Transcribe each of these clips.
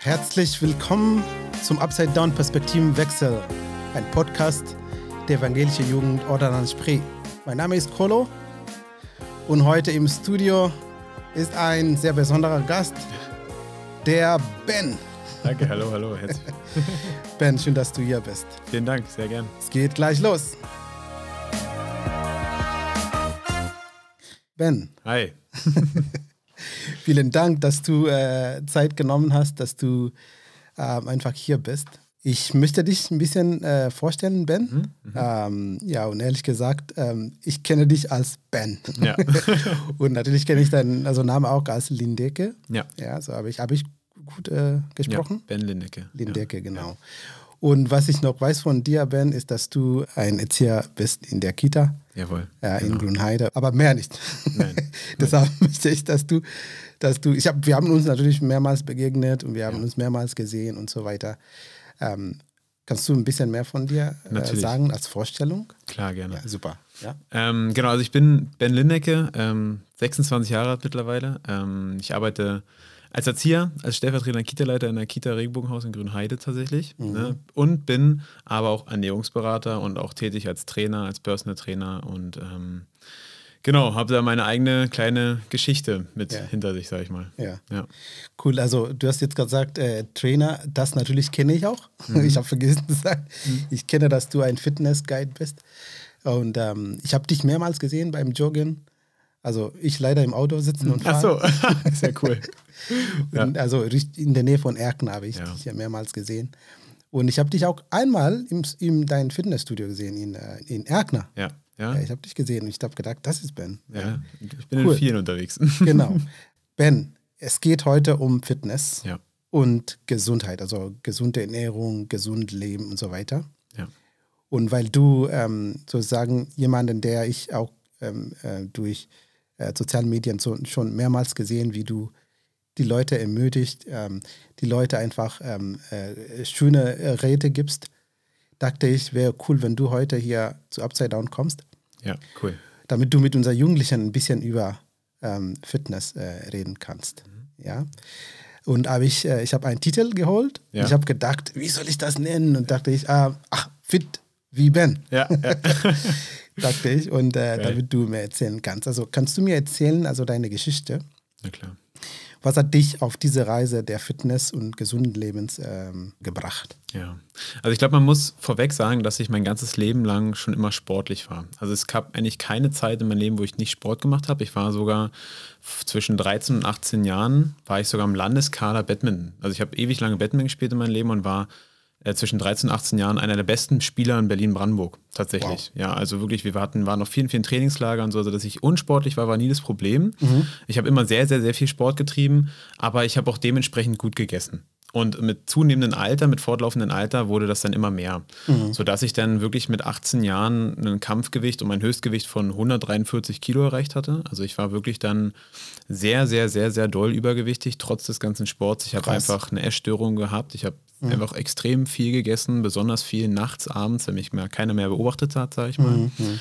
Herzlich willkommen zum Upside Down Perspektivenwechsel, ein Podcast der evangelische Jugend Ordanans Spree. Mein Name ist Kolo und heute im Studio ist ein sehr besonderer Gast, der Ben. Danke, hallo, hallo. Herzlich. Ben, schön, dass du hier bist. Vielen Dank, sehr gern. Es geht gleich los. Ben. Hi. Vielen Dank, dass du äh, Zeit genommen hast, dass du äh, einfach hier bist. Ich möchte dich ein bisschen äh, vorstellen, Ben. Mhm, mhm. ähm, ja, und ehrlich gesagt, ähm, ich kenne dich als Ben. Ja. und natürlich kenne ich deinen also Namen auch als Lindecke. Ja. Ja, so habe ich, hab ich gut äh, gesprochen. Ja, ben Lindecke. Lindecke, ja. genau. Und was ich noch weiß von dir, Ben, ist, dass du ein Erzieher bist in der Kita. Jawohl. Ja, in genau. Grünheide, aber mehr nicht. Nein. Deshalb möchte ich, dass du, dass du, ich hab, wir haben uns natürlich mehrmals begegnet und wir haben ja. uns mehrmals gesehen und so weiter. Ähm, kannst du ein bisschen mehr von dir äh, sagen als Vorstellung? Klar, gerne. Ja, super. Ja? Ähm, genau, also ich bin Ben Lindecke, ähm, 26 Jahre alt mittlerweile. Ähm, ich arbeite als Erzieher, als stellvertretender Kita-Leiter in der Kita Regenbogenhaus in Grünheide tatsächlich. Mhm. Ne? Und bin aber auch Ernährungsberater und auch tätig als Trainer, als Personal Trainer und ähm, genau, habe da meine eigene kleine Geschichte mit ja. hinter sich, sag ich mal. Ja. ja. Cool, also du hast jetzt gesagt, äh, Trainer, das natürlich kenne ich auch. Mhm. Ich habe vergessen zu sagen, mhm. ich kenne, dass du ein Fitness-Guide bist. Und ähm, ich habe dich mehrmals gesehen beim Joggen. Also ich leider im Auto sitzen und fahren. Ach so, sehr cool. ja. Also in der Nähe von Erken habe ich ja. dich ja mehrmals gesehen. Und ich habe dich auch einmal im, in deinem Fitnessstudio gesehen, in, äh, in Erkner. Ja. Ja. ja ich habe dich gesehen und ich habe gedacht, das ist Ben. Ja, ich bin cool. in vielen unterwegs. Genau. Ben, es geht heute um Fitness ja. und Gesundheit, also gesunde Ernährung, gesund leben und so weiter. Ja. Und weil du ähm, sozusagen jemanden, der ich auch ähm, äh, durch äh, sozialen Medien so, schon mehrmals gesehen, wie du die Leute ermutigt, ähm, die Leute einfach ähm, äh, schöne Räte gibst, dachte ich, wäre cool, wenn du heute hier zu Upside Down kommst. Ja, cool. Damit du mit unseren Jugendlichen ein bisschen über ähm, Fitness äh, reden kannst. Mhm. Ja. Und habe ich, äh, ich habe einen Titel geholt. Ja. Ich habe gedacht, wie soll ich das nennen? Und dachte ich, ah, ach, fit wie Ben. Ja, ja. dachte ich. Und äh, damit du mir erzählen kannst. Also kannst du mir erzählen, also deine Geschichte? Na klar. Was hat dich auf diese Reise der Fitness und gesunden Lebens ähm, gebracht? Ja, also ich glaube, man muss vorweg sagen, dass ich mein ganzes Leben lang schon immer sportlich war. Also es gab eigentlich keine Zeit in meinem Leben, wo ich nicht Sport gemacht habe. Ich war sogar zwischen 13 und 18 Jahren, war ich sogar im Landeskader Badminton. Also ich habe ewig lange Badminton gespielt in meinem Leben und war äh, zwischen 13 und 18 Jahren einer der besten Spieler in Berlin-Brandenburg. Tatsächlich. Wow. Ja, also wirklich, wir hatten, waren auf vielen, vielen Trainingslagern so, also dass ich unsportlich war, war nie das Problem. Mhm. Ich habe immer sehr, sehr, sehr viel Sport getrieben, aber ich habe auch dementsprechend gut gegessen. Und mit zunehmendem Alter, mit fortlaufendem Alter wurde das dann immer mehr. Mhm. Sodass ich dann wirklich mit 18 Jahren ein Kampfgewicht und mein Höchstgewicht von 143 Kilo erreicht hatte. Also ich war wirklich dann sehr, sehr, sehr, sehr doll übergewichtig, trotz des ganzen Sports. Ich habe einfach eine Essstörung gehabt. Ich habe mhm. einfach extrem viel gegessen, besonders viel nachts, abends, wenn mich mehr, keiner mehr beobachtet hat, sage ich mal. Mhm. mhm.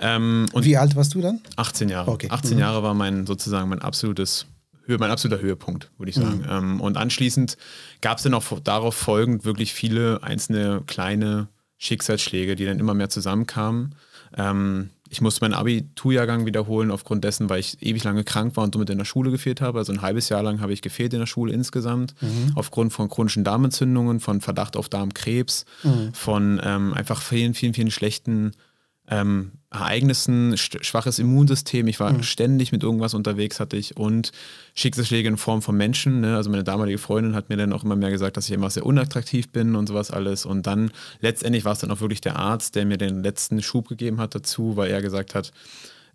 Ähm, und Wie alt warst du dann? 18 Jahre. Okay. 18 mhm. Jahre war mein sozusagen mein absolutes mein absoluter Höhepunkt, würde ich sagen. Mhm. Ähm, und anschließend gab es dann auch darauf folgend wirklich viele einzelne kleine Schicksalsschläge, die dann immer mehr zusammenkamen. Ähm, ich musste meinen Abiturjahrgang wiederholen, aufgrund dessen, weil ich ewig lange krank war und somit in der Schule gefehlt habe. Also ein halbes Jahr lang habe ich gefehlt in der Schule insgesamt, mhm. aufgrund von chronischen Darmentzündungen, von Verdacht auf Darmkrebs, mhm. von ähm, einfach vielen, vielen, vielen schlechten ähm, Ereignissen, schwaches Immunsystem. Ich war mhm. ständig mit irgendwas unterwegs, hatte ich und Schicksalsschläge in Form von Menschen. Ne? Also meine damalige Freundin hat mir dann auch immer mehr gesagt, dass ich immer sehr unattraktiv bin und sowas alles. Und dann letztendlich war es dann auch wirklich der Arzt, der mir den letzten Schub gegeben hat dazu, weil er gesagt hat,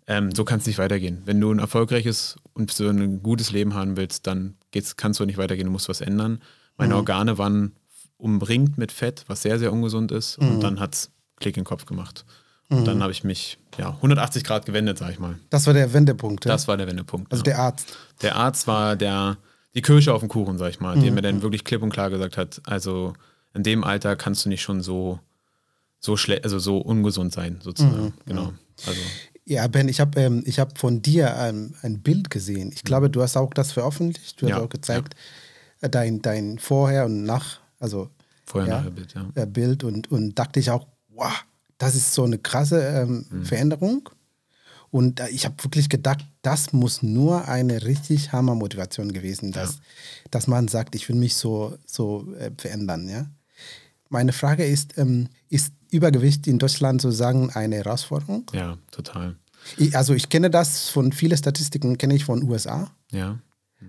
ähm, so kann es nicht weitergehen. Wenn du ein erfolgreiches und so ein gutes Leben haben willst, dann geht's, kannst du nicht weitergehen, du musst was ändern. Meine mhm. Organe waren umringt mit Fett, was sehr, sehr ungesund ist. Mhm. Und dann hat es Klick in den Kopf gemacht. Und dann mhm. habe ich mich ja, 180 Grad gewendet, sag ich mal. Das war der Wendepunkt. Ja? Das war der Wendepunkt. Also ja. der Arzt. Der Arzt war der, die Kirsche auf dem Kuchen, sag ich mal, mhm. der mir dann wirklich klipp und klar gesagt hat, also in dem Alter kannst du nicht schon so, so schlecht, also so ungesund sein, sozusagen. Mhm, genau. Also. Ja, Ben, ich habe ähm, hab von dir ähm, ein Bild gesehen. Ich glaube, du hast auch das veröffentlicht. Du hast auch gezeigt, ja. Äh, dein, dein Vorher und Nach, also Vorher ja, Bild, ja. Äh, Bild und, und dachte ich auch, wow, das ist so eine krasse ähm, mhm. Veränderung. Und ich habe wirklich gedacht, das muss nur eine richtig Hammer-Motivation gewesen, dass, ja. dass man sagt, ich will mich so, so äh, verändern. Ja? Meine Frage ist, ähm, ist Übergewicht in Deutschland sozusagen eine Herausforderung? Ja, total. Ich, also ich kenne das von vielen Statistiken, kenne ich von USA. Ja.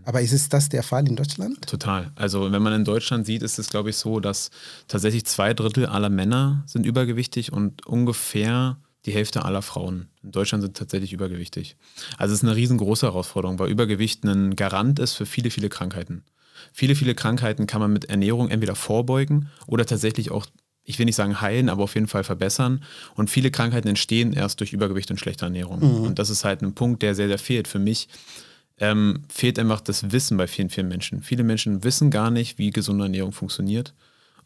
Aber ist es das der Fall in Deutschland? Total. Also wenn man in Deutschland sieht, ist es, glaube ich, so, dass tatsächlich zwei Drittel aller Männer sind übergewichtig und ungefähr die Hälfte aller Frauen in Deutschland sind tatsächlich übergewichtig. Also es ist eine riesengroße Herausforderung, weil Übergewicht ein Garant ist für viele, viele Krankheiten. Viele, viele Krankheiten kann man mit Ernährung entweder vorbeugen oder tatsächlich auch, ich will nicht sagen heilen, aber auf jeden Fall verbessern. Und viele Krankheiten entstehen erst durch Übergewicht und schlechte Ernährung. Mhm. Und das ist halt ein Punkt, der sehr, sehr fehlt. Für mich ähm, fehlt einfach das Wissen bei vielen, vielen Menschen. Viele Menschen wissen gar nicht, wie gesunde Ernährung funktioniert.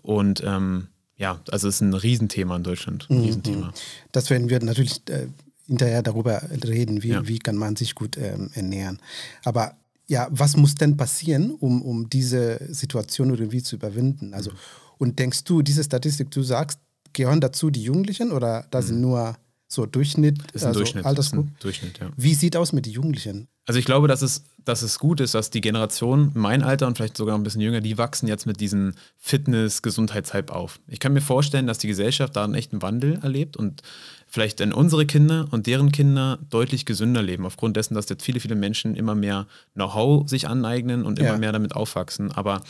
Und ähm, ja, also es ist ein Riesenthema in Deutschland. Ein mhm. Riesenthema. Das werden wir natürlich äh, hinterher darüber reden, wie, ja. wie kann man sich gut ähm, ernähren. Aber ja, was muss denn passieren, um, um diese Situation irgendwie zu überwinden? Also, mhm. und denkst du, diese Statistik, du sagst, gehören dazu die Jugendlichen oder da sind mhm. nur so Durchschnitt, ist ein also Durchschnitt, Altersgruppe? Durchschnitt, ja. Wie sieht aus mit den Jugendlichen? Also ich glaube, dass es, dass es gut ist, dass die Generation, mein Alter und vielleicht sogar ein bisschen jünger, die wachsen jetzt mit diesem Fitness-Gesundheitshype auf. Ich kann mir vorstellen, dass die Gesellschaft da einen echten Wandel erlebt und vielleicht dann unsere Kinder und deren Kinder deutlich gesünder leben, aufgrund dessen, dass jetzt viele, viele Menschen immer mehr Know-how sich aneignen und immer ja. mehr damit aufwachsen. Aber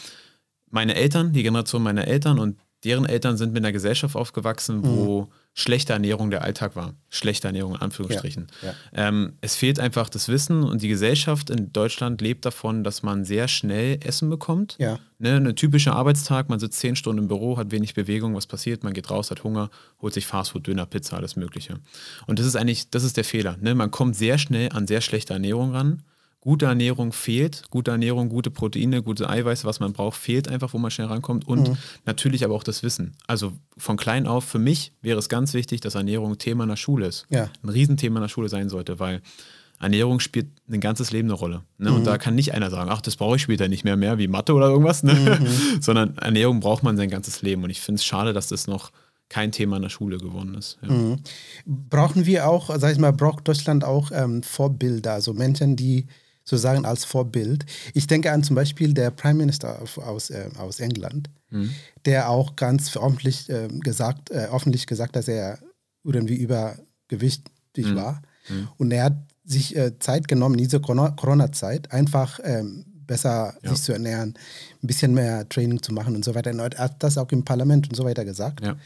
meine Eltern, die Generation meiner Eltern und deren Eltern sind mit einer Gesellschaft aufgewachsen, wo mhm. Schlechte Ernährung der Alltag war. Schlechte Ernährung in Anführungsstrichen. Ja, ja. Ähm, es fehlt einfach das Wissen und die Gesellschaft in Deutschland lebt davon, dass man sehr schnell Essen bekommt. Ja. Ne, ein typischer Arbeitstag, man sitzt zehn Stunden im Büro, hat wenig Bewegung, was passiert? Man geht raus, hat Hunger, holt sich Fastfood, Döner, Pizza, alles Mögliche. Und das ist eigentlich, das ist der Fehler. Ne? Man kommt sehr schnell an sehr schlechte Ernährung ran gute Ernährung fehlt. Gute Ernährung, gute Proteine, gute Eiweiße, was man braucht, fehlt einfach, wo man schnell rankommt. Und mhm. natürlich aber auch das Wissen. Also von klein auf, für mich wäre es ganz wichtig, dass Ernährung Thema in der Schule ist. Ja. Ein Riesenthema in der Schule sein sollte, weil Ernährung spielt ein ganzes Leben eine Rolle. Ne? Mhm. Und da kann nicht einer sagen, ach, das brauche ich später nicht mehr, mehr wie Mathe oder irgendwas. Ne? Mhm. Sondern Ernährung braucht man sein ganzes Leben. Und ich finde es schade, dass das noch kein Thema in der Schule geworden ist. Ja. Mhm. Brauchen wir auch, sag ich mal, braucht Deutschland auch ähm, Vorbilder, also Menschen, die sozusagen als Vorbild. Ich denke an zum Beispiel der Prime Minister aus, äh, aus England, mhm. der auch ganz öffentlich, äh, gesagt, äh, öffentlich gesagt dass er irgendwie übergewichtig mhm. war. Mhm. Und er hat sich äh, Zeit genommen, in dieser Corona-Zeit, einfach ähm, besser ja. sich zu ernähren, ein bisschen mehr Training zu machen und so weiter. Und er hat das auch im Parlament und so weiter gesagt. Ja.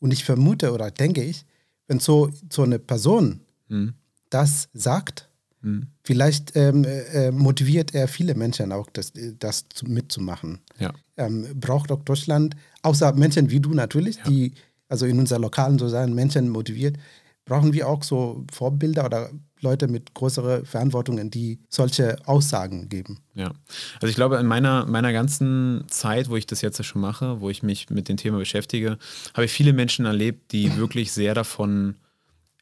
Und ich vermute oder denke ich, wenn so, so eine Person mhm. das sagt, Mhm. Vielleicht ähm, äh, motiviert er viele Menschen auch, das, das zu, mitzumachen. Ja. Ähm, braucht auch Deutschland, außer Menschen wie du natürlich, ja. die also in unserer lokalen sozialen Menschen motiviert, brauchen wir auch so Vorbilder oder Leute mit größeren Verantwortungen, die solche Aussagen geben. Ja, also ich glaube, in meiner, meiner ganzen Zeit, wo ich das jetzt schon mache, wo ich mich mit dem Thema beschäftige, habe ich viele Menschen erlebt, die wirklich sehr davon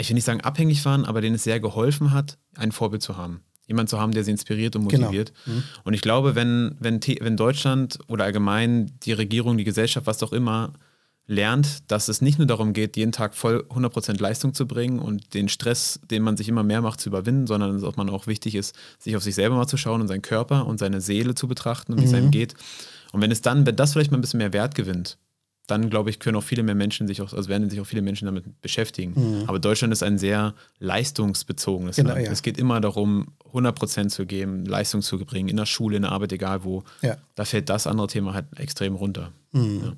ich will nicht sagen abhängig waren, aber denen es sehr geholfen hat, ein Vorbild zu haben. Jemand zu haben, der sie inspiriert und genau. motiviert. Genau. Mhm. Und ich glaube, wenn, wenn, wenn Deutschland oder allgemein die Regierung, die Gesellschaft, was auch immer, lernt, dass es nicht nur darum geht, jeden Tag voll 100% Leistung zu bringen und den Stress, den man sich immer mehr macht, zu überwinden, sondern dass man auch wichtig ist, sich auf sich selber mal zu schauen und seinen Körper und seine Seele zu betrachten und wie mhm. es einem geht. Und wenn es dann, wenn das vielleicht mal ein bisschen mehr Wert gewinnt, dann glaube ich, können auch viele mehr Menschen sich auch, also werden sich auch viele Menschen damit beschäftigen. Mhm. Aber Deutschland ist ein sehr leistungsbezogenes genau, Land. Ja. Es geht immer darum, 100 Prozent zu geben, Leistung zu bringen, in der Schule, in der Arbeit, egal wo. Ja. Da fällt das andere Thema halt extrem runter. Mhm. Ja.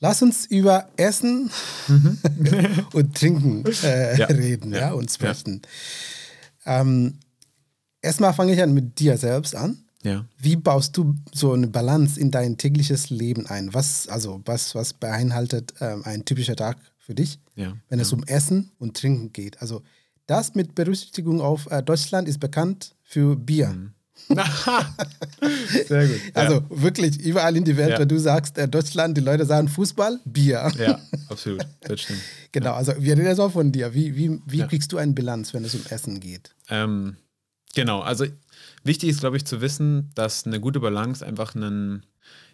Lass uns über Essen mhm. und Trinken äh, reden ja. und sprechen. Ähm, erstmal fange ich an mit dir selbst an. Ja. Wie baust du so eine Balance in dein tägliches Leben ein? Was, also, was, was beinhaltet ähm, ein typischer Tag für dich, ja. wenn es um Essen und Trinken geht? Also, das mit Berücksichtigung auf äh, Deutschland ist bekannt für Bier. Mhm. Sehr gut. Also ja. wirklich überall in die Welt, ja. wenn du sagst, äh, Deutschland, die Leute sagen Fußball, Bier. Ja, absolut. Das stimmt. genau, ja. also wir reden jetzt auch von dir. Wie, wie, wie kriegst du eine Bilanz, wenn es um Essen geht? Ähm, genau, also wichtig ist, glaube ich, zu wissen, dass eine gute Balance einfach einen,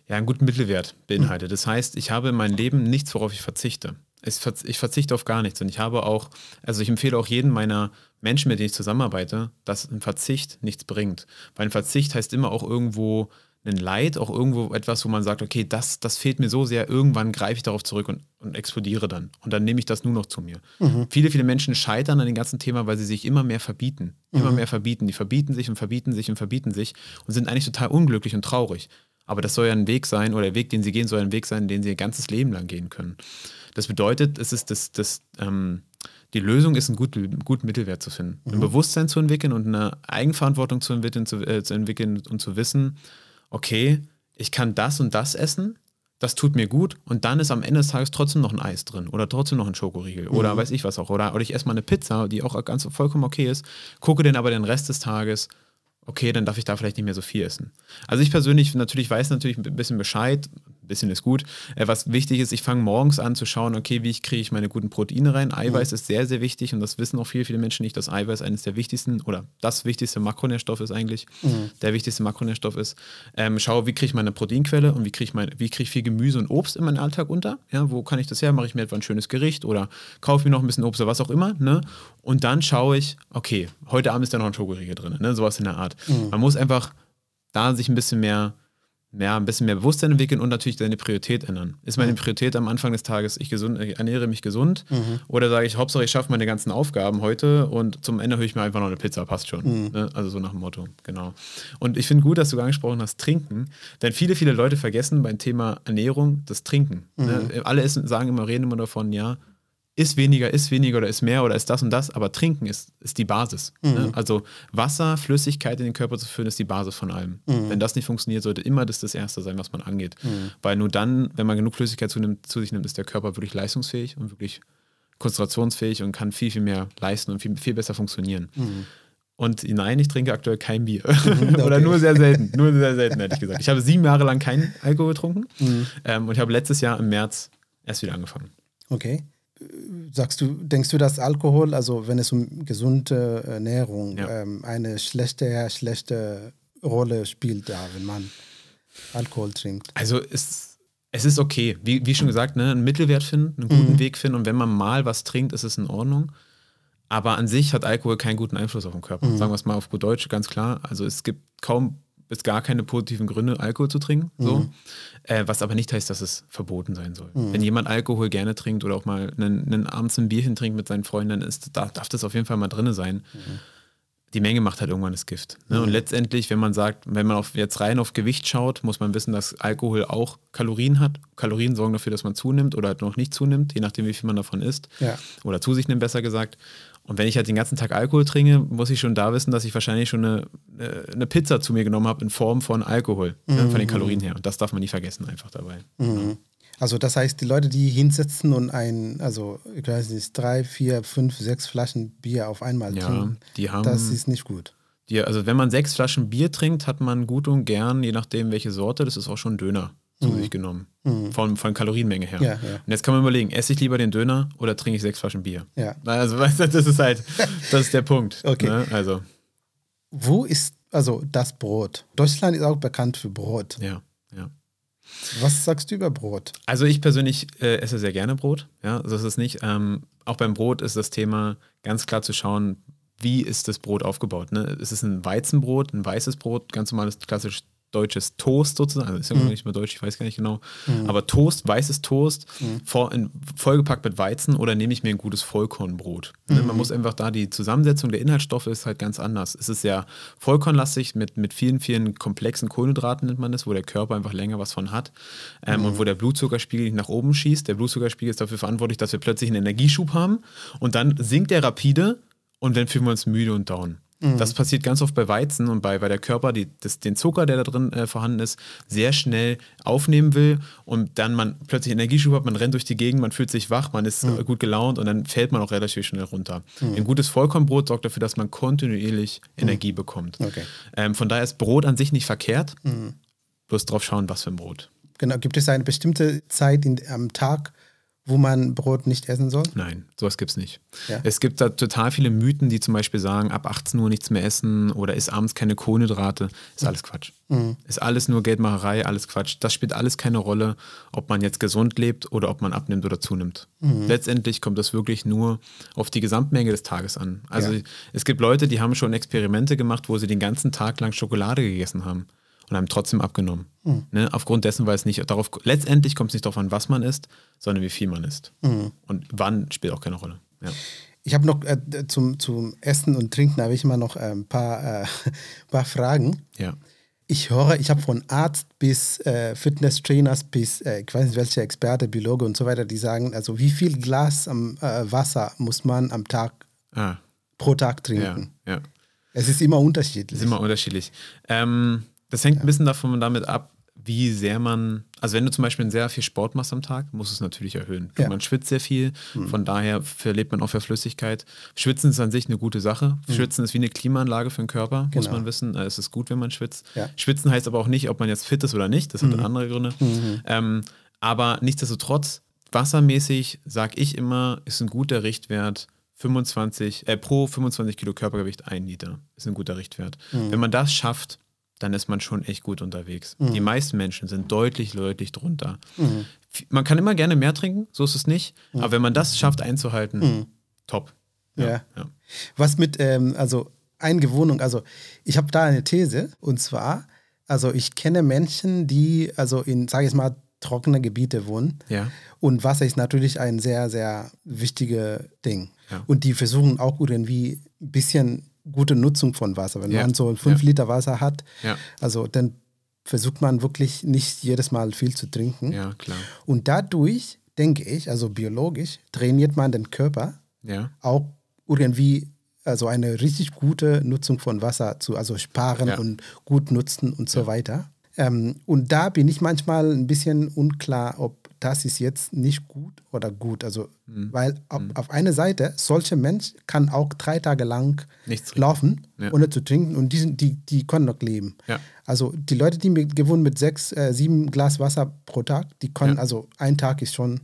ja, einen guten Mittelwert beinhaltet. Das heißt, ich habe in meinem Leben nichts, worauf ich verzichte. Ich verzichte auf gar nichts. Und ich habe auch, also ich empfehle auch jeden meiner Menschen, mit denen ich zusammenarbeite, dass ein Verzicht nichts bringt. Weil ein Verzicht heißt immer auch irgendwo ein Leid, auch irgendwo etwas, wo man sagt, okay, das, das fehlt mir so sehr, irgendwann greife ich darauf zurück und, und explodiere dann. Und dann nehme ich das nur noch zu mir. Mhm. Viele, viele Menschen scheitern an dem ganzen Thema, weil sie sich immer mehr verbieten. Immer mhm. mehr verbieten. Die verbieten sich und verbieten sich und verbieten sich und sind eigentlich total unglücklich und traurig. Aber das soll ja ein Weg sein, oder der Weg, den sie gehen, soll ein Weg sein, den sie ihr ganzes Leben lang gehen können. Das bedeutet, es ist das, das ähm, die Lösung ist, einen guten, guten Mittelwert zu finden. Mhm. Ein Bewusstsein zu entwickeln und eine Eigenverantwortung zu entwickeln, zu, äh, zu entwickeln und zu wissen, okay, ich kann das und das essen, das tut mir gut und dann ist am Ende des Tages trotzdem noch ein Eis drin oder trotzdem noch ein Schokoriegel mhm. oder weiß ich was auch. Oder, oder ich esse mal eine Pizza, die auch ganz vollkommen okay ist, gucke den aber den Rest des Tages okay, dann darf ich da vielleicht nicht mehr so viel essen. Also ich persönlich natürlich weiß natürlich ein bisschen Bescheid, bisschen ist gut. Äh, was wichtig ist, ich fange morgens an zu schauen, okay, wie kriege ich meine guten Proteine rein. Eiweiß mhm. ist sehr, sehr wichtig und das wissen auch viele, viele Menschen nicht, dass Eiweiß eines der wichtigsten oder das wichtigste Makronährstoff ist eigentlich. Mhm. Der wichtigste Makronährstoff ist. Ähm, schaue, wie kriege ich meine Proteinquelle und wie kriege ich, mein, krieg ich viel Gemüse und Obst in meinen Alltag unter. Ja, wo kann ich das her? Mache ich mir etwa ein schönes Gericht oder kaufe mir noch ein bisschen Obst oder was auch immer. Ne? Und dann schaue ich, okay, heute Abend ist da noch ein Schokoriegel drin, ne? sowas in der Art. Mhm. Man muss einfach da sich ein bisschen mehr ja, ein bisschen mehr Bewusstsein entwickeln und natürlich deine Priorität ändern. Ist meine mhm. Priorität am Anfang des Tages, ich, gesund, ernähre mich gesund mhm. oder sage ich, Hauptsache ich schaffe meine ganzen Aufgaben heute und zum Ende höre ich mir einfach noch eine Pizza, passt schon. Mhm. Ne? Also so nach dem Motto, genau. Und ich finde gut, dass du angesprochen hast, Trinken, denn viele, viele Leute vergessen beim Thema Ernährung das Trinken. Ne? Mhm. Alle essen, sagen immer, reden immer davon, ja, ist weniger, ist weniger oder ist mehr oder ist das und das, aber trinken ist, ist die Basis. Ne? Mhm. Ne? Also Wasser, Flüssigkeit in den Körper zu führen, ist die Basis von allem. Mhm. Wenn das nicht funktioniert, sollte immer das das Erste sein, was man angeht. Mhm. Weil nur dann, wenn man genug Flüssigkeit zu, nimmt, zu, sich nimmt, ist der Körper wirklich leistungsfähig und wirklich konzentrationsfähig und kann viel, viel mehr leisten und viel, viel besser funktionieren. Mhm. Und nein, ich trinke aktuell kein Bier. Mhm, okay. Oder nur sehr selten. Nur sehr selten, hätte ich gesagt. Ich habe sieben Jahre lang keinen Alkohol getrunken mhm. ähm, und ich habe letztes Jahr im März erst wieder angefangen. Okay sagst du, denkst du, dass Alkohol, also wenn es um gesunde Ernährung, ja. ähm, eine schlechte, schlechte Rolle spielt, da, wenn man Alkohol trinkt? Also es, es ist okay. Wie, wie schon gesagt, ne, einen Mittelwert finden, einen guten mhm. Weg finden und wenn man mal was trinkt, ist es in Ordnung. Aber an sich hat Alkohol keinen guten Einfluss auf den Körper. Mhm. Sagen wir es mal auf gut Deutsch, ganz klar. Also es gibt kaum bis gar keine positiven Gründe, Alkohol zu trinken. So. Mhm. Äh, was aber nicht heißt, dass es verboten sein soll. Mhm. Wenn jemand Alkohol gerne trinkt oder auch mal einen, einen abends ein Bierchen trinkt mit seinen Freunden, dann ist, darf, darf das auf jeden Fall mal drin sein. Mhm. Die Menge macht halt irgendwann das Gift. Ne? Und mhm. letztendlich, wenn man sagt, wenn man auf, jetzt rein auf Gewicht schaut, muss man wissen, dass Alkohol auch Kalorien hat. Kalorien sorgen dafür, dass man zunimmt oder halt noch nicht zunimmt, je nachdem, wie viel man davon isst. Ja. Oder zu sich nimmt, besser gesagt. Und wenn ich halt den ganzen Tag Alkohol trinke, muss ich schon da wissen, dass ich wahrscheinlich schon eine, eine Pizza zu mir genommen habe in Form von Alkohol, mhm. ne, von den Kalorien her. Und das darf man nie vergessen einfach dabei. Mhm. Also das heißt, die Leute, die hinsetzen und ein, also ich weiß nicht, drei, vier, fünf, sechs Flaschen Bier auf einmal ja, trinken, die haben, das ist nicht gut. Die, also wenn man sechs Flaschen Bier trinkt, hat man gut und gern, je nachdem welche Sorte, das ist auch schon Döner zu mhm. sich genommen. Mhm. Von, von Kalorienmenge her. Ja, ja. Und jetzt kann man überlegen, esse ich lieber den Döner oder trinke ich sechs Flaschen Bier? Ja. Also, weißt du, das ist halt, das ist der Punkt. Okay. Ne? Also. Wo ist also das Brot? Deutschland ist auch bekannt für Brot. Ja, ja. Was sagst du über Brot? Also ich persönlich äh, esse sehr gerne Brot. Ja, also ist es nicht. Ähm, auch beim Brot ist das Thema ganz klar zu schauen, wie ist das Brot aufgebaut. Ne? Ist es ein Weizenbrot, ein weißes Brot, ganz normales klassisches deutsches Toast sozusagen, also ist ja mhm. nicht mehr deutsch, ich weiß gar nicht genau, mhm. aber Toast, weißes Toast, mhm. vor, in, vollgepackt mit Weizen oder nehme ich mir ein gutes Vollkornbrot. Ne? Man mhm. muss einfach da, die Zusammensetzung der Inhaltsstoffe ist halt ganz anders. Es ist sehr vollkornlastig mit, mit vielen, vielen komplexen Kohlenhydraten nennt man das, wo der Körper einfach länger was von hat ähm, und mhm. wo der Blutzuckerspiegel nach oben schießt. Der Blutzuckerspiegel ist dafür verantwortlich, dass wir plötzlich einen Energieschub haben und dann sinkt der rapide und dann fühlen wir uns müde und down. Mhm. Das passiert ganz oft bei Weizen und bei, weil der Körper die, das, den Zucker, der da drin äh, vorhanden ist, sehr schnell aufnehmen will und dann man plötzlich Energieschub hat, man rennt durch die Gegend, man fühlt sich wach, man ist mhm. gut gelaunt und dann fällt man auch relativ schnell runter. Mhm. Ein gutes Vollkornbrot sorgt dafür, dass man kontinuierlich mhm. Energie bekommt. Okay. Ähm, von daher ist Brot an sich nicht verkehrt, mhm. bloß drauf schauen, was für ein Brot. Genau, gibt es eine bestimmte Zeit in, am Tag, wo man Brot nicht essen soll? Nein, sowas gibt es nicht. Ja. Es gibt da total viele Mythen, die zum Beispiel sagen, ab 18 Uhr nichts mehr essen oder isst abends keine Kohlenhydrate. Ist alles Quatsch. Mhm. Ist alles nur Geldmacherei, alles Quatsch. Das spielt alles keine Rolle, ob man jetzt gesund lebt oder ob man abnimmt oder zunimmt. Mhm. Letztendlich kommt das wirklich nur auf die Gesamtmenge des Tages an. Also ja. es gibt Leute, die haben schon Experimente gemacht, wo sie den ganzen Tag lang Schokolade gegessen haben und haben trotzdem abgenommen. Mhm. Ne? Aufgrund dessen, weil es nicht darauf, letztendlich kommt es nicht darauf an, was man isst, sondern wie viel man isst. Mhm. Und wann spielt auch keine Rolle. Ja. Ich habe noch äh, zum, zum Essen und Trinken habe ich immer noch äh, ein paar, äh, paar Fragen. Ja. Ich höre, ich habe von Arzt bis äh, Fitness-Trainers bis, äh, ich weiß nicht welche Experte, Biologe und so weiter, die sagen, also wie viel Glas am, äh, Wasser muss man am Tag ah. pro Tag trinken? Ja, ja. Es ist immer unterschiedlich. Es ist immer unterschiedlich. Ähm, das hängt ein bisschen davon damit ab, wie sehr man, also wenn du zum Beispiel sehr viel Sport machst am Tag, musst du es natürlich erhöhen. Ja. Man schwitzt sehr viel, mhm. von daher verlebt man auch für Flüssigkeit. Schwitzen ist an sich eine gute Sache. Mhm. Schwitzen ist wie eine Klimaanlage für den Körper, genau. muss man wissen. Äh, es ist gut, wenn man schwitzt. Ja. Schwitzen heißt aber auch nicht, ob man jetzt fit ist oder nicht, das hat mhm. andere Gründe. Mhm. Ähm, aber nichtsdestotrotz, wassermäßig, sage ich immer, ist ein guter Richtwert 25, äh, pro 25 Kilo Körpergewicht ein Liter. Ist ein guter Richtwert. Mhm. Wenn man das schafft, dann ist man schon echt gut unterwegs. Mhm. Die meisten Menschen sind deutlich, deutlich drunter. Mhm. Man kann immer gerne mehr trinken, so ist es nicht. Mhm. Aber wenn man das schafft einzuhalten, mhm. top. Ja. ja. ja. Was mit, ähm, also Eingewohnung, also ich habe da eine These und zwar, also ich kenne Menschen, die also in, sage ich mal, trockene Gebiete wohnen. Ja. Und Wasser ist natürlich ein sehr, sehr wichtiges Ding. Ja. Und die versuchen auch irgendwie ein bisschen gute Nutzung von Wasser. Wenn ja. man so fünf ja. Liter Wasser hat, ja. also dann versucht man wirklich nicht jedes Mal viel zu trinken. Ja, klar. Und dadurch, denke ich, also biologisch, trainiert man den Körper ja. auch irgendwie also eine richtig gute Nutzung von Wasser zu, also sparen und gut nutzen und so weiter. Ähm, und da bin ich manchmal ein bisschen unklar, ob das ist jetzt nicht gut oder gut. Also, mhm. weil auf, mhm. auf einer Seite, solcher Mensch kann auch drei Tage lang Nichts laufen, ja. ohne zu trinken und die, die, die können noch leben. Ja. Also die Leute, die mit, gewohnt mit sechs, äh, sieben Glas Wasser pro Tag, die können, ja. also ein Tag ist schon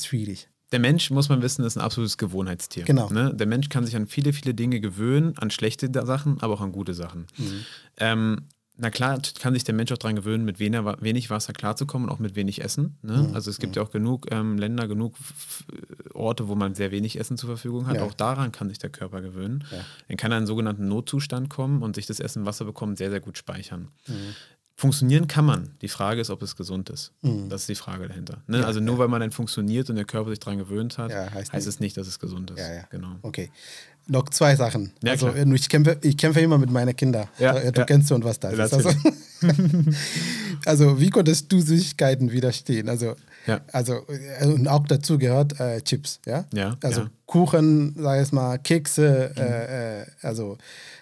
schwierig. Der Mensch, muss man wissen, ist ein absolutes Gewohnheitstier. Genau. Ne? Der Mensch kann sich an viele, viele Dinge gewöhnen, an schlechte Sachen, aber auch an gute Sachen. Mhm. Ähm, na klar, kann sich der Mensch auch daran gewöhnen, mit wenig Wasser klarzukommen, auch mit wenig Essen. Ne? Mhm. Also es gibt ja auch genug ähm, Länder, genug Orte, wo man sehr wenig Essen zur Verfügung hat. Ja. Auch daran kann sich der Körper gewöhnen. Ja. Dann kann er in einen sogenannten Notzustand kommen und sich das Essen, Wasser bekommen, sehr, sehr gut speichern. Mhm. Funktionieren kann man. Die Frage ist, ob es gesund ist. Mhm. Das ist die Frage dahinter. Ne? Ja, also nur weil man dann funktioniert und der Körper sich daran gewöhnt hat, heißt, heißt es nicht, dass es gesund ist. Ja, ja. Genau. Okay noch zwei Sachen. Ja, also klar. ich kämpfe, ich kämpfe immer mit meinen Kindern. Ja, du ja. kennst schon, was das ist. Also, also, wie konntest du Süßigkeiten widerstehen? Also, ja. also äh, und auch dazu gehört äh, Chips, ja? ja also Kuchen, sag ich mal, Kekse, mhm. äh also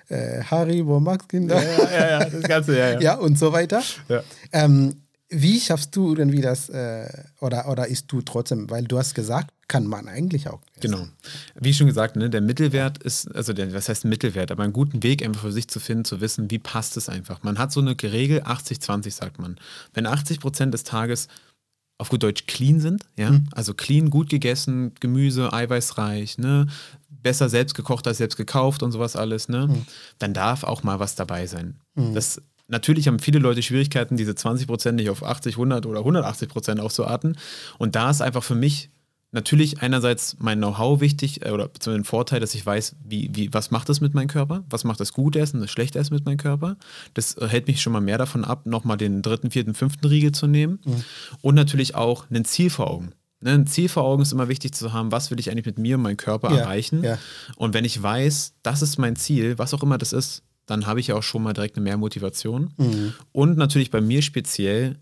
äh, Haribo, Max Kinder. Ja, ja, ja, das Ganze, ja, ja. ja, und so weiter. Ja. Ähm, wie schaffst du irgendwie das, äh, oder, oder isst du trotzdem, weil du hast gesagt, kann man eigentlich auch. Essen. Genau. Wie schon gesagt, ne, der Mittelwert ist, also der, was heißt Mittelwert, aber einen guten Weg einfach für sich zu finden, zu wissen, wie passt es einfach. Man hat so eine Regel, 80-20 sagt man. Wenn 80 Prozent des Tages auf gut Deutsch clean sind, ja, mhm. also clean, gut gegessen, Gemüse, eiweißreich, ne, besser selbst gekocht als selbst gekauft und sowas alles, ne, mhm. dann darf auch mal was dabei sein. Mhm. Das Natürlich haben viele Leute Schwierigkeiten, diese 20 Prozent nicht auf 80, 100 oder 180 Prozent aufzuarten. Und da ist einfach für mich natürlich einerseits mein Know-how wichtig äh, oder ein Vorteil, dass ich weiß, wie, wie, was macht das mit meinem Körper, was macht das gute Essen, das schlechte Essen mit meinem Körper. Das äh, hält mich schon mal mehr davon ab, nochmal den dritten, vierten, fünften Riegel zu nehmen. Mhm. Und natürlich auch ein Ziel vor Augen. Ne, ein Ziel vor Augen ist immer wichtig zu haben, was will ich eigentlich mit mir und meinem Körper ja, erreichen. Ja. Und wenn ich weiß, das ist mein Ziel, was auch immer das ist, dann habe ich ja auch schon mal direkt eine Mehrmotivation. Mhm. Und natürlich bei mir speziell,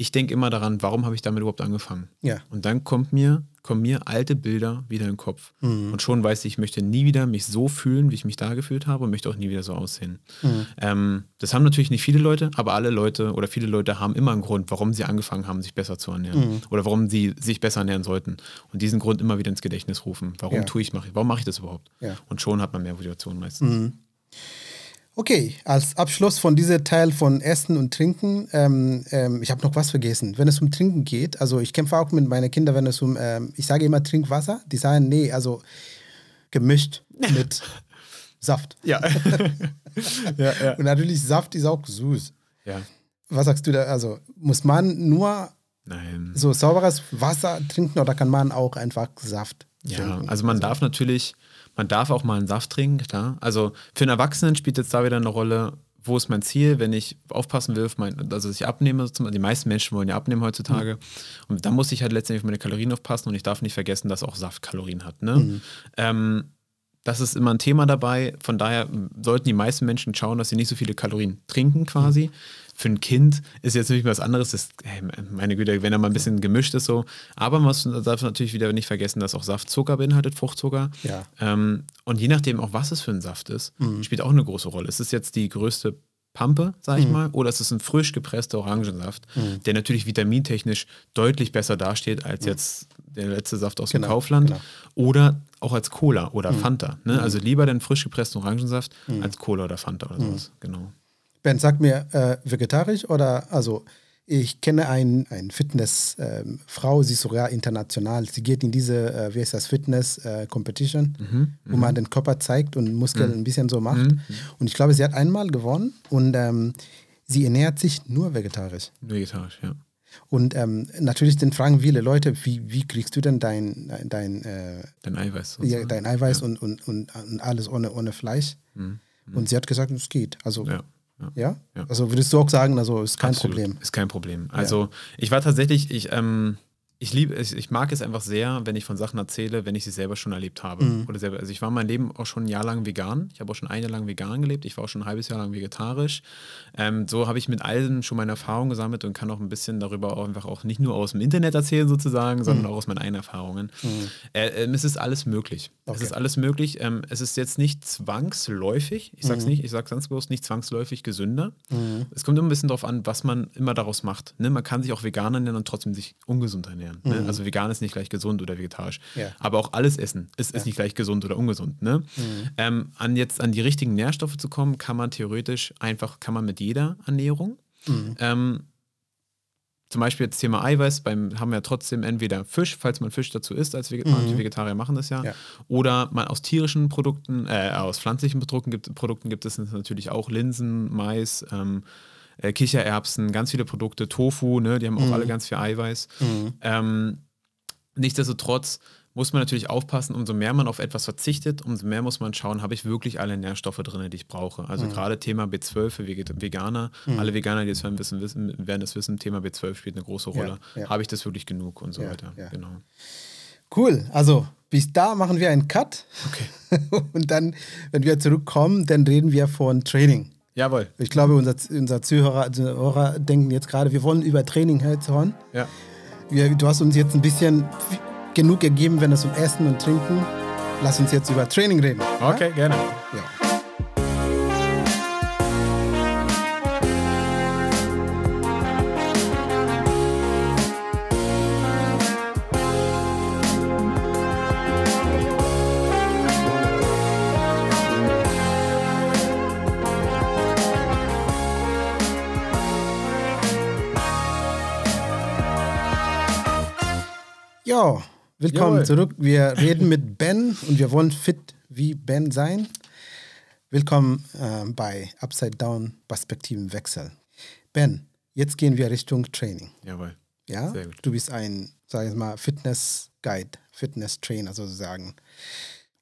ich denke immer daran, warum habe ich damit überhaupt angefangen? Ja. Und dann kommt mir, kommen mir alte Bilder wieder in den Kopf. Mhm. Und schon weiß ich, ich möchte nie wieder mich so fühlen, wie ich mich da gefühlt habe und möchte auch nie wieder so aussehen. Mhm. Ähm, das haben natürlich nicht viele Leute, aber alle Leute oder viele Leute haben immer einen Grund, warum sie angefangen haben, sich besser zu ernähren. Mhm. Oder warum sie sich besser ernähren sollten. Und diesen Grund immer wieder ins Gedächtnis rufen. Warum Ja. tue ich, mache ich, warum mache ich das überhaupt? Ja. Und schon hat man mehr Motivation meistens. Okay, als Abschluss von diesem Teil von Essen und Trinken, ähm, ähm, ich habe noch was vergessen. Wenn es um Trinken geht, also ich kämpfe auch mit meinen Kindern, wenn es um, ähm, ich sage immer Trinkwasser, die sagen, nee, also gemischt mit Saft. Ja. ja, ja. Und natürlich, Saft ist auch süß. ja. Was sagst du da? Also muss man nur Nein. so sauberes Wasser trinken oder kann man auch einfach Saft Ja, trinken? also man darf natürlich, man darf auch mal einen Saft trinken, klar. Also für einen Erwachsenen spielt jetzt da wieder eine Rolle, wo ist mein Ziel, wenn ich aufpassen will, mein, also dass ich abnehme, die meisten Menschen wollen ja abnehmen heutzutage. Und da muss ich halt letztendlich auf meine Kalorien aufpassen und ich darf nicht vergessen, dass auch Saft Kalorien hat. Ne? Ähm, das ist immer ein Thema dabei. Von daher sollten die meisten Menschen schauen, dass sie nicht so viele Kalorien trinken quasi. Für ein Kind ist jetzt natürlich was anderes. Das, hey, meine Güte, wenn er mal ein bisschen gemischt ist so. Aber man darf natürlich wieder nicht vergessen, dass auch Saft Zucker beinhaltet, Fruchtzucker. Ja. Ähm, und je nachdem auch, was es für ein Saft ist, spielt auch eine große Rolle. Ist es jetzt die größte Pampe, sag ich mal, oder ist es ein frisch gepresster Orangensaft, der natürlich vitamintechnisch deutlich besser dasteht als jetzt der letzte Saft aus Genau, dem Kaufland genau. oder auch als Cola oder Fanta. Ne? Also lieber den frisch gepressten Orangensaft als Cola oder Fanta oder sowas. Genau. Ben, sag mir, äh, vegetarisch oder, also ich kenne ein, ein Fitness-Frau, sie ist sogar international. Sie geht in diese, äh, wie heißt das, Fitness-Competition, Mhm, wo man den Körper zeigt und Muskeln ein bisschen so macht. Und ich glaube, sie hat einmal gewonnen und ähm, sie ernährt sich nur vegetarisch. Vegetarisch, ja. Und ähm, natürlich dann fragen viele Leute, wie, wie kriegst du denn dein, dein, äh, Dein Eiweiß. ja, sozusagen. dein Eiweiß und, und, und, und alles ohne, ohne Fleisch? Und sie hat gesagt, es geht. Also, Mhm. Ja. Ja. ja? Ja. Also würdest du auch sagen, also ist kein Absolut. Problem. Ist kein Problem. Also ich war tatsächlich, ich, ähm, ich liebe, ich, ich mag es einfach sehr, wenn ich von Sachen erzähle, wenn ich sie selber schon erlebt habe. Mhm. Oder selber, also ich war mein Leben auch schon ein Jahr lang vegan. Ich habe auch schon ein Jahr lang vegan gelebt. Ich war auch schon ein halbes Jahr lang vegetarisch. Ähm, so habe ich mit allen schon meine Erfahrungen gesammelt und kann auch ein bisschen darüber auch einfach auch nicht nur aus dem Internet erzählen sozusagen, sondern Mhm. auch aus meinen eigenen Erfahrungen. Äh, ähm, es ist alles möglich. Es Okay. ist alles möglich. Ähm, es ist jetzt nicht zwangsläufig, ich Mhm. sag's nicht, ich sag's ganz bewusst, nicht zwangsläufig gesünder. Es kommt immer ein bisschen darauf an, was man immer daraus macht. Ne? Man kann sich auch vegan ernähren und trotzdem sich ungesund ernähren. Ne? Also vegan ist nicht gleich gesund oder vegetarisch. Mhm. Ja. Aber auch alles Essen ist, ist nicht gleich gesund oder ungesund. Ne? Mhm. Ähm, an jetzt an die richtigen Nährstoffe zu kommen, kann man theoretisch einfach, kann man mit jeder Ernährung. Mhm. Ähm, zum Beispiel jetzt Thema Eiweiß, beim haben wir ja trotzdem entweder Fisch, falls man Fisch dazu isst, als Vegetarier, manche Vegetarier machen das ja, Ja. oder man aus tierischen Produkten, äh, aus pflanzlichen Produkten gibt, Produkten gibt es natürlich auch Linsen, Mais, ähm, äh, Kichererbsen, ganz viele Produkte, Tofu, ne, die haben auch alle ganz viel Eiweiß. Ähm, nichtsdestotrotz muss man natürlich aufpassen, umso mehr man auf etwas verzichtet, umso mehr muss man schauen, habe ich wirklich alle Nährstoffe drin, die ich brauche. Also gerade Thema B12 für Veganer, alle Veganer, die das hören, wissen, wissen, werden das wissen, Thema B12 spielt eine große Rolle. ja. Habe ich das wirklich genug und so Ja, weiter. ja. Genau. Cool. Also bis da machen wir einen Cut. Okay. Und dann, wenn wir zurückkommen, dann reden wir von Training. Jawohl. Ich glaube, unser, unser Zuhörer, Zuhörer denken jetzt gerade, wir wollen über Training hören. Ja. Wir, du hast uns jetzt ein bisschen genug gegeben, wenn es um Essen und Trinken. Lass uns jetzt über Training reden. Okay, gerne. Ja? Ja, willkommen Jawohl. zurück. Wir reden mit Ben und wir wollen fit wie Ben sein. Willkommen ähm, bei Upside Down Perspektivenwechsel. Ben, jetzt gehen wir Richtung Training. Jawohl. Ja, du bist ein, sag ich mal, Fitness Guide, Fitness Trainer sozusagen.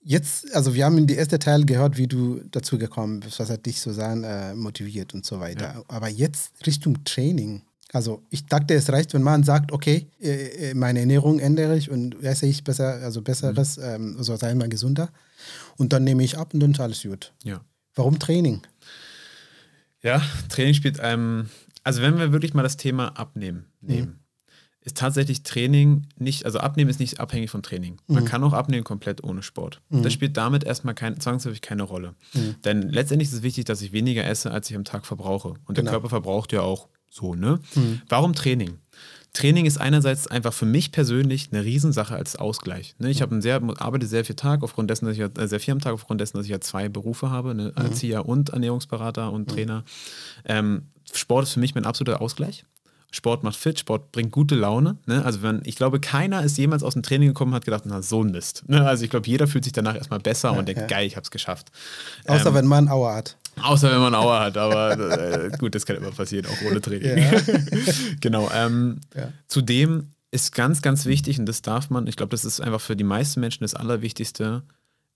Jetzt, also wir haben in die erste Teil gehört, wie du dazu gekommen bist, was hat dich so sagen, äh, motiviert und so weiter. Aber jetzt Richtung Training. Also ich dachte, es reicht, wenn man sagt, okay, äh, äh, meine Ernährung ändere ich und esse ich besser, also besseres, ähm, also sei mal gesunder. Und dann nehme ich ab und dann ist alles gut. Ja. Warum Training? Ja, Training spielt ähm, Also wenn wir wirklich mal das Thema Abnehmen nehmen, mhm. ist tatsächlich Training nicht, also Abnehmen ist nicht abhängig vom Training. Man mhm. kann auch abnehmen komplett ohne Sport. Mhm. Das spielt damit erstmal kein, zwangsläufig keine Rolle. Mhm. Denn letztendlich ist es wichtig, dass ich weniger esse, als ich am Tag verbrauche. Und genau. der Körper verbraucht ja auch so, ne? Mhm. Warum Training? Training ist einerseits einfach für mich persönlich eine Riesensache als Ausgleich. Ne? Ich habe sehr, arbeite sehr viel Tag aufgrund dessen, dass ich äh, sehr viel am Tag aufgrund dessen, dass ich ja zwei Berufe habe, ne? Mhm. Erzieher und Ernährungsberater und mhm. Trainer. Ähm, Sport ist für mich mein absoluter Ausgleich. Sport macht fit, Sport bringt gute Laune. Ne? Also wenn, ich glaube, keiner ist jemals aus dem Training gekommen und hat gedacht, na, so ein Mist. Ne? Also ich glaube, jeder fühlt sich danach erstmal besser ja, und denkt, ja. geil, ich habe es geschafft. Außer ähm, wenn man Aua hat. Außer wenn man Aua hat, aber äh, gut, das kann immer passieren, auch ohne Training. Ja. genau. Ähm, zudem ist ganz, ganz wichtig, und das darf man, ich glaube, das ist einfach für die meisten Menschen das Allerwichtigste,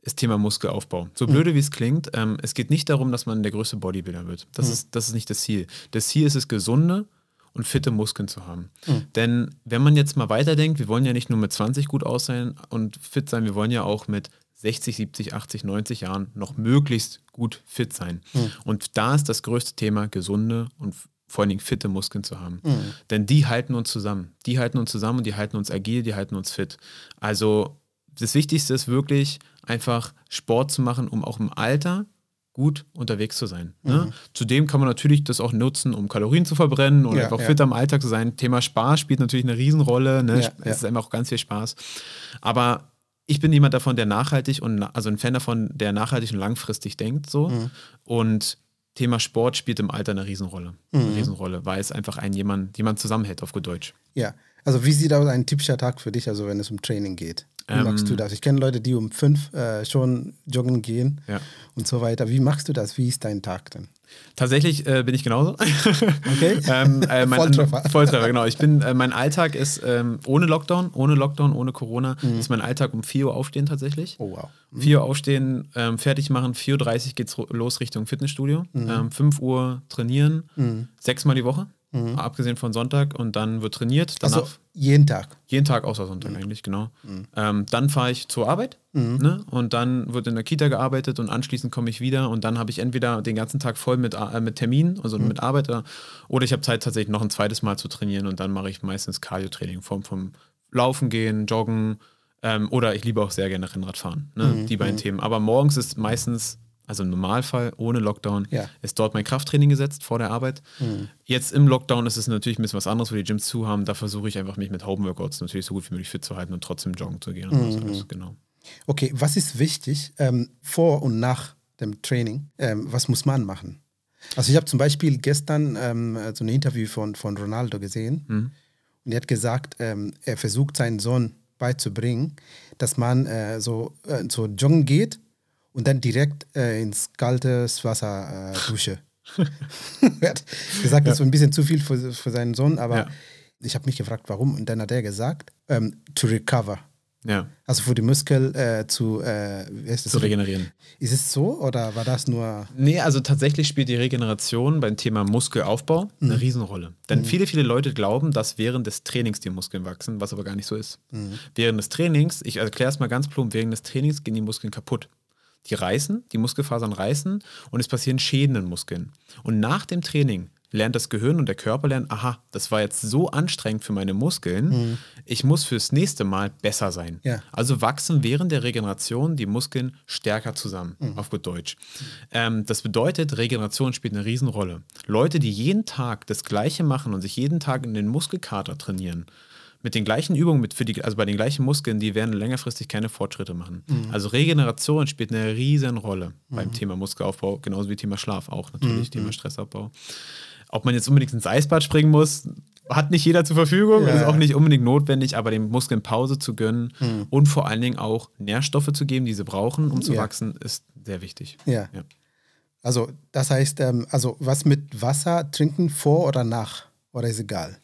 ist Thema Muskelaufbau. So mhm. blöde wie es klingt, ähm, es geht nicht darum, dass man der größte Bodybuilder wird. Das, mhm. ist, das ist nicht das Ziel. Das Ziel ist es, gesunde und fitte Muskeln zu haben. Mhm. Denn wenn man jetzt mal weiterdenkt, wir wollen ja nicht nur mit 20 gut aussehen und fit sein, wir wollen ja auch mit 60, 70, 80, 90 Jahren noch möglichst gut fit sein. Mhm. Und da ist das größte Thema, gesunde und vor allen Dingen fitte Muskeln zu haben. Mhm. Denn die halten uns zusammen. Die halten uns zusammen und die halten uns agil, die halten uns fit. Also das Wichtigste ist wirklich einfach Sport zu machen, um auch im Alter gut unterwegs zu sein. Ne? Mhm. Zudem kann man natürlich das auch nutzen, um Kalorien zu verbrennen und ja, einfach ja. fit am Alltag zu sein. Thema Spaß spielt natürlich eine Riesenrolle. Ne? Ja, es ist einfach auch ganz viel Spaß. Aber ich bin jemand davon, der nachhaltig und also ein Fan davon, der nachhaltig und langfristig denkt so. Mhm. Und Thema Sport spielt im Alter eine Riesenrolle. Mhm. Eine Riesenrolle, weil es einfach einen jemand, jemand zusammenhält auf gut Deutsch. Ja. Also wie sieht aus ein typischer Tag für dich, also wenn es um Training geht? Wie ähm, machst du das? Ich kenne Leute, die um fünf äh, schon joggen gehen ja. und so weiter. Wie machst du das? Wie ist dein Tag denn? Tatsächlich äh, bin ich genauso. Okay. ähm, äh, mein, Volltreffer. Volltreffer, genau. Ich bin, äh, mein Alltag ist ähm, ohne Lockdown, ohne Lockdown, ohne Corona, mhm. ist mein Alltag um 4 Uhr aufstehen tatsächlich. Oh wow. Mhm. 4 Uhr aufstehen, ähm, fertig machen, 4.30 Uhr geht es los Richtung Fitnessstudio. Mhm. 5 ähm, Uhr trainieren, mhm. sechsmal die Woche. Mhm. Abgesehen von Sonntag und dann wird trainiert. Danach, also jeden Tag? Jeden Tag außer Sonntag mhm. eigentlich, genau. Mhm. Ähm, dann fahre ich zur Arbeit mhm. ne? und dann wird in der Kita gearbeitet und anschließend komme ich wieder und dann habe ich entweder den ganzen Tag voll mit, äh, mit Terminen, also mhm. mit Arbeit, oder, oder ich habe Zeit tatsächlich noch ein zweites Mal zu trainieren und dann mache ich meistens Cardio-Training in Form vom Laufen gehen, Joggen ähm, oder ich liebe auch sehr gerne Rennradfahren, ne? Mhm. die beiden. Themen. Aber morgens ist meistens also im Normalfall ohne Lockdown, ja. ist dort mein Krafttraining gesetzt vor der Arbeit. Mhm. Jetzt im Lockdown ist es natürlich ein bisschen was anderes, wo die Gyms zu haben. Da versuche ich einfach, mich mit Homeworkouts natürlich so gut wie möglich fit zu halten und trotzdem joggen zu gehen. Mhm. So. genau. Okay, was ist wichtig ähm, vor und nach dem Training? Ähm, was muss man machen? Also ich habe zum Beispiel gestern ähm, so ein Interview von, von Ronaldo gesehen mhm. und er hat gesagt, ähm, er versucht seinen Sohn beizubringen, dass man äh, so, äh, so joggen geht und dann direkt äh, ins kalte Wasser äh, dusche. er hat gesagt, das ist ein bisschen zu viel für, für seinen Sohn, aber ja. ich habe mich gefragt, warum. Und dann hat er gesagt, ähm, to recover. Ja. Also für die Muskel äh, zu, äh, zu regenerieren. Ist es so oder war das nur. Nee, also tatsächlich spielt die Regeneration beim Thema Muskelaufbau eine mhm. Riesenrolle. Denn mhm. viele, viele Leute glauben, dass während des Trainings die Muskeln wachsen, was aber gar nicht so ist. Mhm. Während des Trainings, ich erkläre es mal ganz plump, während des Trainings gehen die Muskeln kaputt. Die reißen, die Muskelfasern reißen und es passieren Schäden in Muskeln. Und nach dem Training lernt das Gehirn und der Körper lernen, aha, das war jetzt so anstrengend für meine Muskeln, mhm. ich muss fürs nächste Mal besser sein. Ja. Also wachsen während der Regeneration die Muskeln stärker zusammen, mhm. auf gut Deutsch. Ähm, das bedeutet, Regeneration spielt eine Riesenrolle. Leute, die jeden Tag das Gleiche machen und sich jeden Tag in den Muskelkater trainieren, mit den gleichen Übungen, mit für die, also bei den gleichen Muskeln, die werden längerfristig keine Fortschritte machen. Mhm. Also Regeneration spielt eine riesen Rolle mhm. beim Thema Muskelaufbau, genauso wie Thema Schlaf auch natürlich, mhm. Thema Stressabbau. Ob man jetzt unbedingt ins Eisbad springen muss, hat nicht jeder zur Verfügung, ja. ist auch nicht unbedingt notwendig, aber den Muskeln Pause zu gönnen mhm. und vor allen Dingen auch Nährstoffe zu geben, die sie brauchen, um zu ja. wachsen, ist sehr wichtig. Ja. ja. Also, das heißt, ähm, also was mit Wasser trinken vor oder nach? Oder ist egal?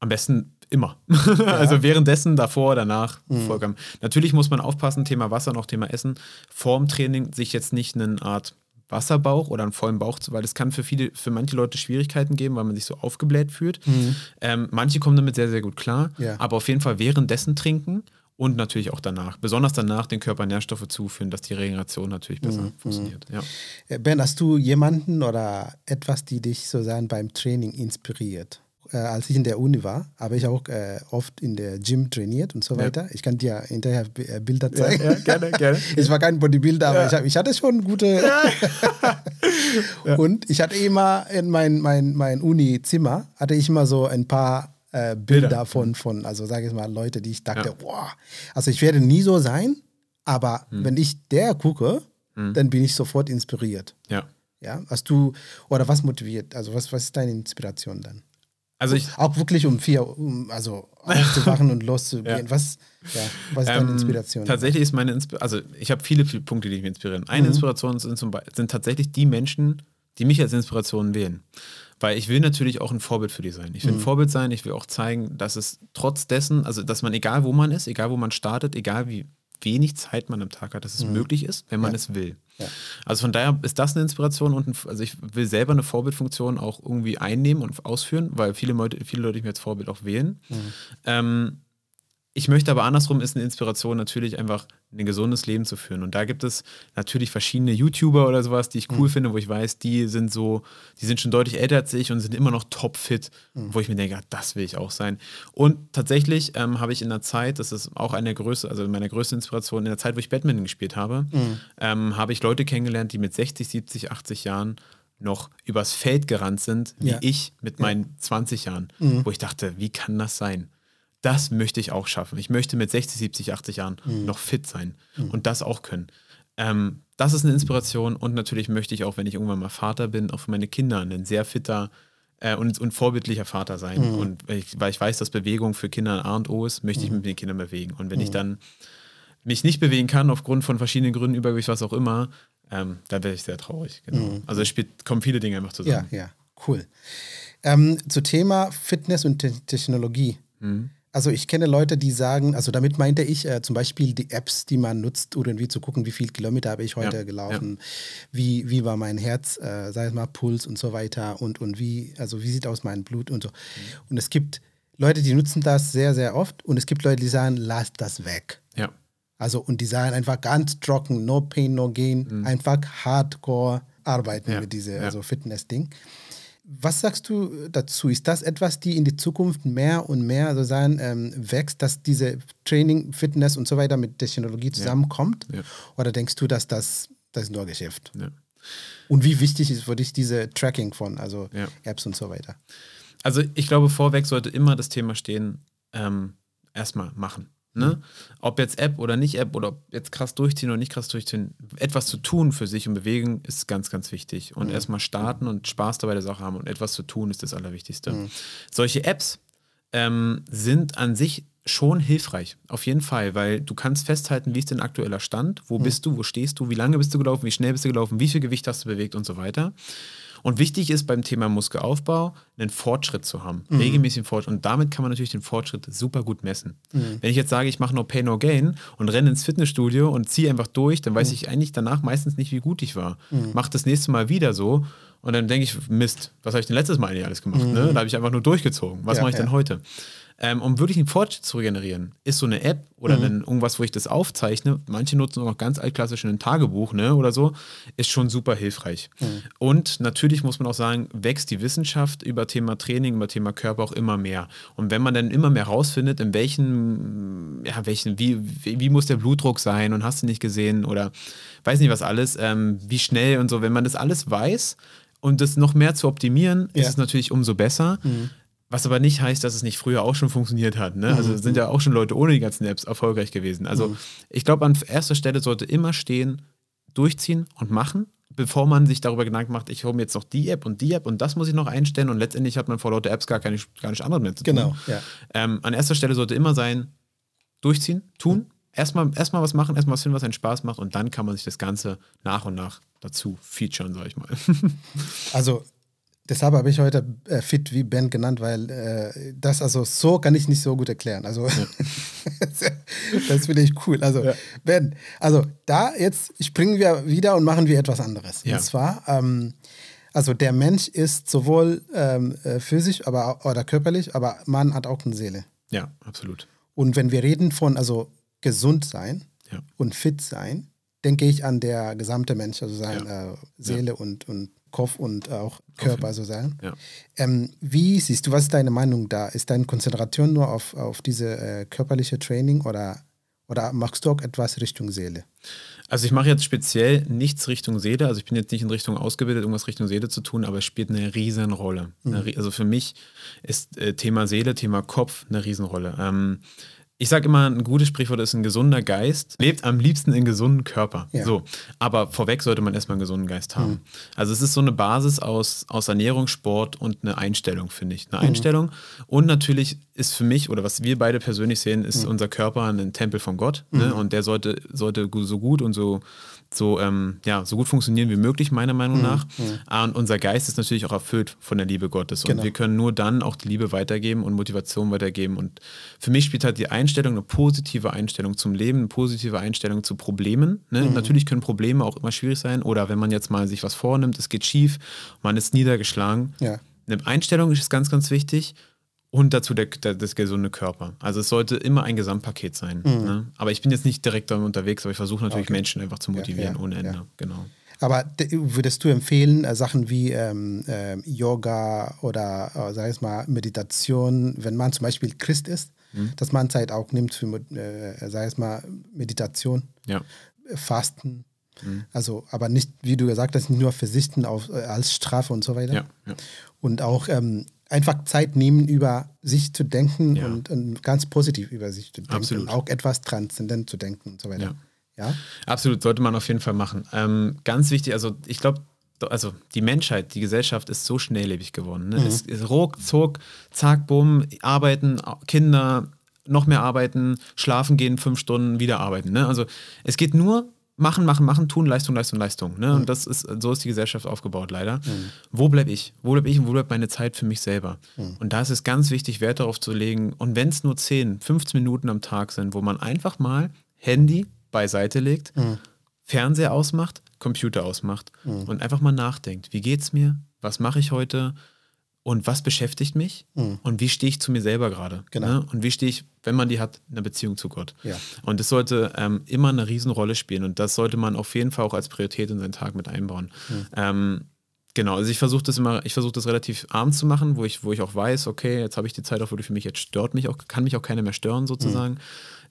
Am besten Immer. Ja. also währenddessen, davor, danach, mhm. vollkommen. Natürlich muss man aufpassen, Thema Wasser, noch Thema Essen, vorm Training sich jetzt nicht eine Art Wasserbauch oder einen vollen Bauch zu, weil das kann für viele, für manche Leute Schwierigkeiten geben, weil man sich so aufgebläht fühlt. Mhm. Ähm, manche kommen damit sehr, sehr gut klar, ja. aber auf jeden Fall währenddessen trinken und natürlich auch danach. Besonders danach den Körper Nährstoffe zuführen, dass die Regeneration natürlich besser mhm. funktioniert. Ja. Äh, ben, hast du jemanden oder etwas, die dich sozusagen beim Training inspiriert? Äh, als ich in der Uni war, habe ich auch äh, oft in der Gym trainiert und so weiter. Ja. Ich kann dir hinterher äh, Bilder zeigen. Ja, ja, gerne, gerne. ich war kein Bodybuilder, aber ich, hab, ich, hatte schon gute. und ich hatte immer in mein, mein, mein Uni-Zimmer, hatte ich immer so ein paar äh, Bilder, Bilder, von, von, also sage ich mal, Leute, die ich dachte, boah, also ich werde nie so sein, aber hm. wenn ich der gucke, hm. dann bin ich sofort inspiriert. Ja. Ja, hast du, oder was motiviert, also was, was ist deine Inspiration dann? Also ich, auch wirklich um vier, um, also aufzuwachen und loszugehen. Ja. Was, ja, was ist deine ähm, Inspiration? Tatsächlich ist meine Inspiration, also ich habe viele, viele Punkte, die mich inspirieren. Eine mhm. Inspiration sind, zum Beispiel, sind tatsächlich die Menschen, die mich als Inspiration wählen. Weil ich will natürlich auch ein Vorbild für die sein. Ich will mhm. ein Vorbild sein, ich will auch zeigen, dass es trotz dessen, also dass man, egal wo man ist, egal wo man startet, egal wie wenig Zeit man am Tag hat, dass es mhm. möglich ist, wenn man ja. es will. Ja. Also von daher ist das eine Inspiration und ein, also ich will selber eine Vorbildfunktion auch irgendwie einnehmen und ausführen, weil viele Leute, viele Leute mich als Vorbild auch wählen. Mhm. Ähm, ich möchte aber andersrum ist eine Inspiration natürlich einfach ein gesundes Leben zu führen. Und da gibt es natürlich verschiedene YouTuber oder sowas, die ich cool mhm. finde, wo ich weiß, die sind so, die sind schon deutlich älter als ich und sind immer noch topfit, mhm. wo ich mir denke, das will ich auch sein. Und tatsächlich ähm, habe ich in der Zeit, das ist auch eine Größe, also meine größte Inspiration, in der Zeit, wo ich Badminton gespielt habe, mhm. ähm, habe ich Leute kennengelernt, die mit 60, 70, 80 Jahren noch übers Feld gerannt sind, wie ja. ich mit meinen ja. 20 Jahren, mhm. wo ich dachte, wie kann das sein? Das möchte ich auch schaffen. Ich möchte mit 60, 70, 80 Jahren mhm. noch fit sein mhm. und das auch können. Ähm, das ist eine Inspiration und natürlich möchte ich auch, wenn ich irgendwann mal Vater bin, auch für meine Kinder ein sehr fitter äh, und, und vorbildlicher Vater sein. Mhm. Und weil ich, weil ich, weiß, dass Bewegung für Kinder ein A und O ist, möchte ich mhm. mit den Kindern bewegen. Und wenn ich mhm. dann mich nicht bewegen kann, aufgrund von verschiedenen Gründen, Übergewicht, was auch immer, ähm, dann werde ich sehr traurig. Genau. Mhm. Also es spielt, kommen viele Dinge einfach zusammen. Ja, ja, cool. Ähm, zu Thema Fitness und Te Technologie. Mhm. Also ich kenne Leute, die sagen, also damit meinte ich äh, zum Beispiel die Apps, die man nutzt, irgendwie zu gucken, wie viel Kilometer habe ich heute ja, gelaufen, ja. Wie, wie war mein Herz, äh, sei es mal Puls und so weiter und, und wie, also wie sieht aus mein Blut und so. Mhm. Und es gibt Leute, die nutzen das sehr, sehr oft und es gibt Leute, die sagen, lass das weg. Ja. Also und die sagen einfach ganz trocken, no pain, no gain, mhm. einfach hardcore arbeiten ja. mit diesem also Fitness-Ding. Was sagst du dazu? Ist das etwas, die in die Zukunft mehr und mehr sozusagen ähm, wächst, dass diese Training, Fitness und so weiter mit Technologie zusammenkommt? Ja. Ja. Oder denkst du, dass das, das ist nur Geschäft? Ja. Und wie wichtig ist für dich diese Tracking von, also Apps und so weiter? Also ich glaube, vorweg sollte immer das Thema stehen, ähm, erstmal machen. Ne? Mhm. Ob jetzt App oder nicht App oder ob jetzt krass durchziehen oder nicht krass durchziehen, etwas zu tun für sich und bewegen ist ganz, ganz wichtig. Und mhm. erstmal starten und Spaß dabei der Sache haben und etwas zu tun ist das Allerwichtigste. Mhm. Solche Apps ähm, sind an sich schon hilfreich, auf jeden Fall, weil du kannst festhalten, wie ist dein aktueller Stand, wo mhm. bist du, wo stehst du, wie lange bist du gelaufen, wie schnell bist du gelaufen, wie viel Gewicht hast du bewegt und so weiter. Und wichtig ist beim Thema Muskelaufbau, einen Fortschritt zu haben, mhm. regelmäßigen Fortschritt. Und damit kann man natürlich den Fortschritt super gut messen. Mhm. Wenn ich jetzt sage, ich mache no Pain, no Gain und renne ins Fitnessstudio und ziehe einfach durch, dann weiß mhm. ich eigentlich danach meistens nicht, wie gut ich war. Mhm. Mach das nächste Mal wieder so und dann denke ich, Mist, was habe ich denn letztes Mal eigentlich alles gemacht? Ne? Mhm. Da habe ich einfach nur durchgezogen. Was ja, mache ich denn heute? Ähm, um wirklich einen Fortschritt zu regenerieren, ist so eine App oder mhm. irgendwas, wo ich das aufzeichne, manche nutzen auch noch ganz altklassisch ein Tagebuch ne, oder so, ist schon super hilfreich. Mhm. Und natürlich muss man auch sagen, wächst die Wissenschaft über Thema Training, über Thema Körper auch immer mehr. Und wenn man dann immer mehr rausfindet, in welchen, ja, welchen, wie, wie, wie muss der Blutdruck sein und hast du nicht gesehen oder weiß nicht was alles, ähm, wie schnell und so, wenn man das alles weiß, und das noch mehr zu optimieren, ja. ist es natürlich umso besser. Mhm. Was aber nicht heißt, dass es nicht früher auch schon funktioniert hat. Ne? Also mhm. sind ja auch schon Leute ohne die ganzen Apps erfolgreich gewesen. Also mhm. ich glaube, an erster Stelle sollte immer stehen, durchziehen und machen, bevor man sich darüber Gedanken macht, ich hole mir jetzt noch die App und die App und das muss ich noch einstellen und letztendlich hat man vor lauter Apps gar, keine, gar nicht andere mehr zu tun. Genau, ja. Ähm, an erster Stelle sollte immer sein, durchziehen, tun, mhm. erstmal, erstmal was machen, erstmal was finden, was einen Spaß macht und dann kann man sich das Ganze nach und nach dazu featuren, sag ich mal. also Deshalb habe ich heute äh, Fit wie Ben genannt, weil äh, das also so kann ich nicht so gut erklären. Also ja. das finde ich cool. Also ja. Ben, also da jetzt springen wir wieder und machen wir etwas anderes. Ja. Und zwar, ähm, also der Mensch ist sowohl ähm, äh, physisch aber, oder körperlich, aber man hat auch eine Seele. Ja, absolut. Und wenn wir reden von also gesund sein und fit sein, denke ich an der gesamte Mensch, also sein Ja. äh, Seele und, und Kopf und auch Körper sozusagen. Ja. Ähm, wie siehst du, was ist deine Meinung da? Ist deine Konzentration nur auf, auf diese äh, körperliche Training oder, oder machst du auch etwas Richtung Seele? Also ich mache jetzt speziell nichts Richtung Seele, also ich bin jetzt nicht in Richtung ausgebildet, irgendwas Richtung Seele zu tun, aber es spielt eine riesen Rolle. Rie- also für mich ist äh, Thema Seele, Thema Kopf eine Riesenrolle. Ähm, ich sage immer, ein gutes Sprichwort ist, ein gesunder Geist lebt am liebsten in gesunden Körper. Ja. So, aber vorweg sollte man erstmal einen gesunden Geist haben. Also es ist so eine Basis aus, aus Ernährung, Sport und eine Einstellung, finde ich. Eine Einstellung. Und natürlich ist für mich, oder was wir beide persönlich sehen, ist unser Körper ein Tempel von Gott. Ne? Und der sollte, sollte so gut und so, so, ähm, ja, so gut funktionieren wie möglich, meiner Meinung nach. Ah, Und unser Geist ist natürlich auch erfüllt von der Liebe Gottes. Und Genau. wir können nur dann auch die Liebe weitergeben und Motivation weitergeben. Und für mich spielt halt die Einstellung, eine positive Einstellung zum Leben, eine positive Einstellung zu Problemen. Ne? Natürlich können Probleme auch immer schwierig sein. Oder wenn man jetzt mal sich was vornimmt, es geht schief, man ist niedergeschlagen. Ja. Eine Einstellung ist ganz, ganz wichtig. Und dazu der, der, das gesunde Körper. Also es sollte immer ein Gesamtpaket sein. Ne? Aber ich bin jetzt nicht direkt da unterwegs, aber ich versuche natürlich Okay. Menschen einfach zu motivieren ja, ohne Ende. ja. Genau. Aber würdest du empfehlen, äh, Sachen wie ähm, ähm, Yoga oder, äh, sag ich mal, Meditation, wenn man zum Beispiel Christ ist, Mhm. dass man Zeit auch nimmt für, äh, sag ich mal, Meditation, Ja. Fasten? Mhm. Also, aber nicht, wie du gesagt hast, nicht nur verzichten auf, äh, als Strafe und so weiter. Ja, ja. Und auch ähm, einfach Zeit nehmen, über sich zu denken und, und ganz positiv über sich zu denken. Absolut. Und auch etwas transzendent zu denken und so weiter. Ja? Absolut, sollte man auf jeden Fall machen. Ähm, ganz wichtig, also ich glaube, also die Menschheit, die Gesellschaft ist so schnelllebig geworden. Ne? Es ist ruckzuck, zack, bumm, arbeiten, Kinder, noch mehr arbeiten, schlafen gehen, fünf Stunden, wieder arbeiten. Ne? Also es geht nur machen, machen, machen, tun, Leistung, Leistung, Leistung. Ne? Und das ist, so ist die Gesellschaft aufgebaut, leider. Wo bleibe ich? Wo bleibe ich und wo bleibt meine Zeit für mich selber? Und da ist es ganz wichtig, Wert darauf zu legen. Und wenn es nur 10, 15 Minuten am Tag sind, wo man einfach mal Handy beiseite legt, Fernseher ausmacht, Computer ausmacht und einfach mal nachdenkt, wie geht's mir? Was mache ich heute? Und was beschäftigt mich? Und wie stehe ich zu mir selber gerade? Genau. Ne? Und wie stehe ich, wenn man die hat, in einer Beziehung zu Gott? Ja. Und das sollte ähm, immer eine Riesenrolle spielen. Und das sollte man auf jeden Fall auch als Priorität in seinen Tag mit einbauen. Ähm, genau, also ich versuche das immer, ich versuche das relativ abends zu machen, wo ich, wo ich auch weiß, okay, jetzt habe ich die Zeit auch wirklich für mich, jetzt stört mich auch, kann mich auch keiner mehr stören sozusagen.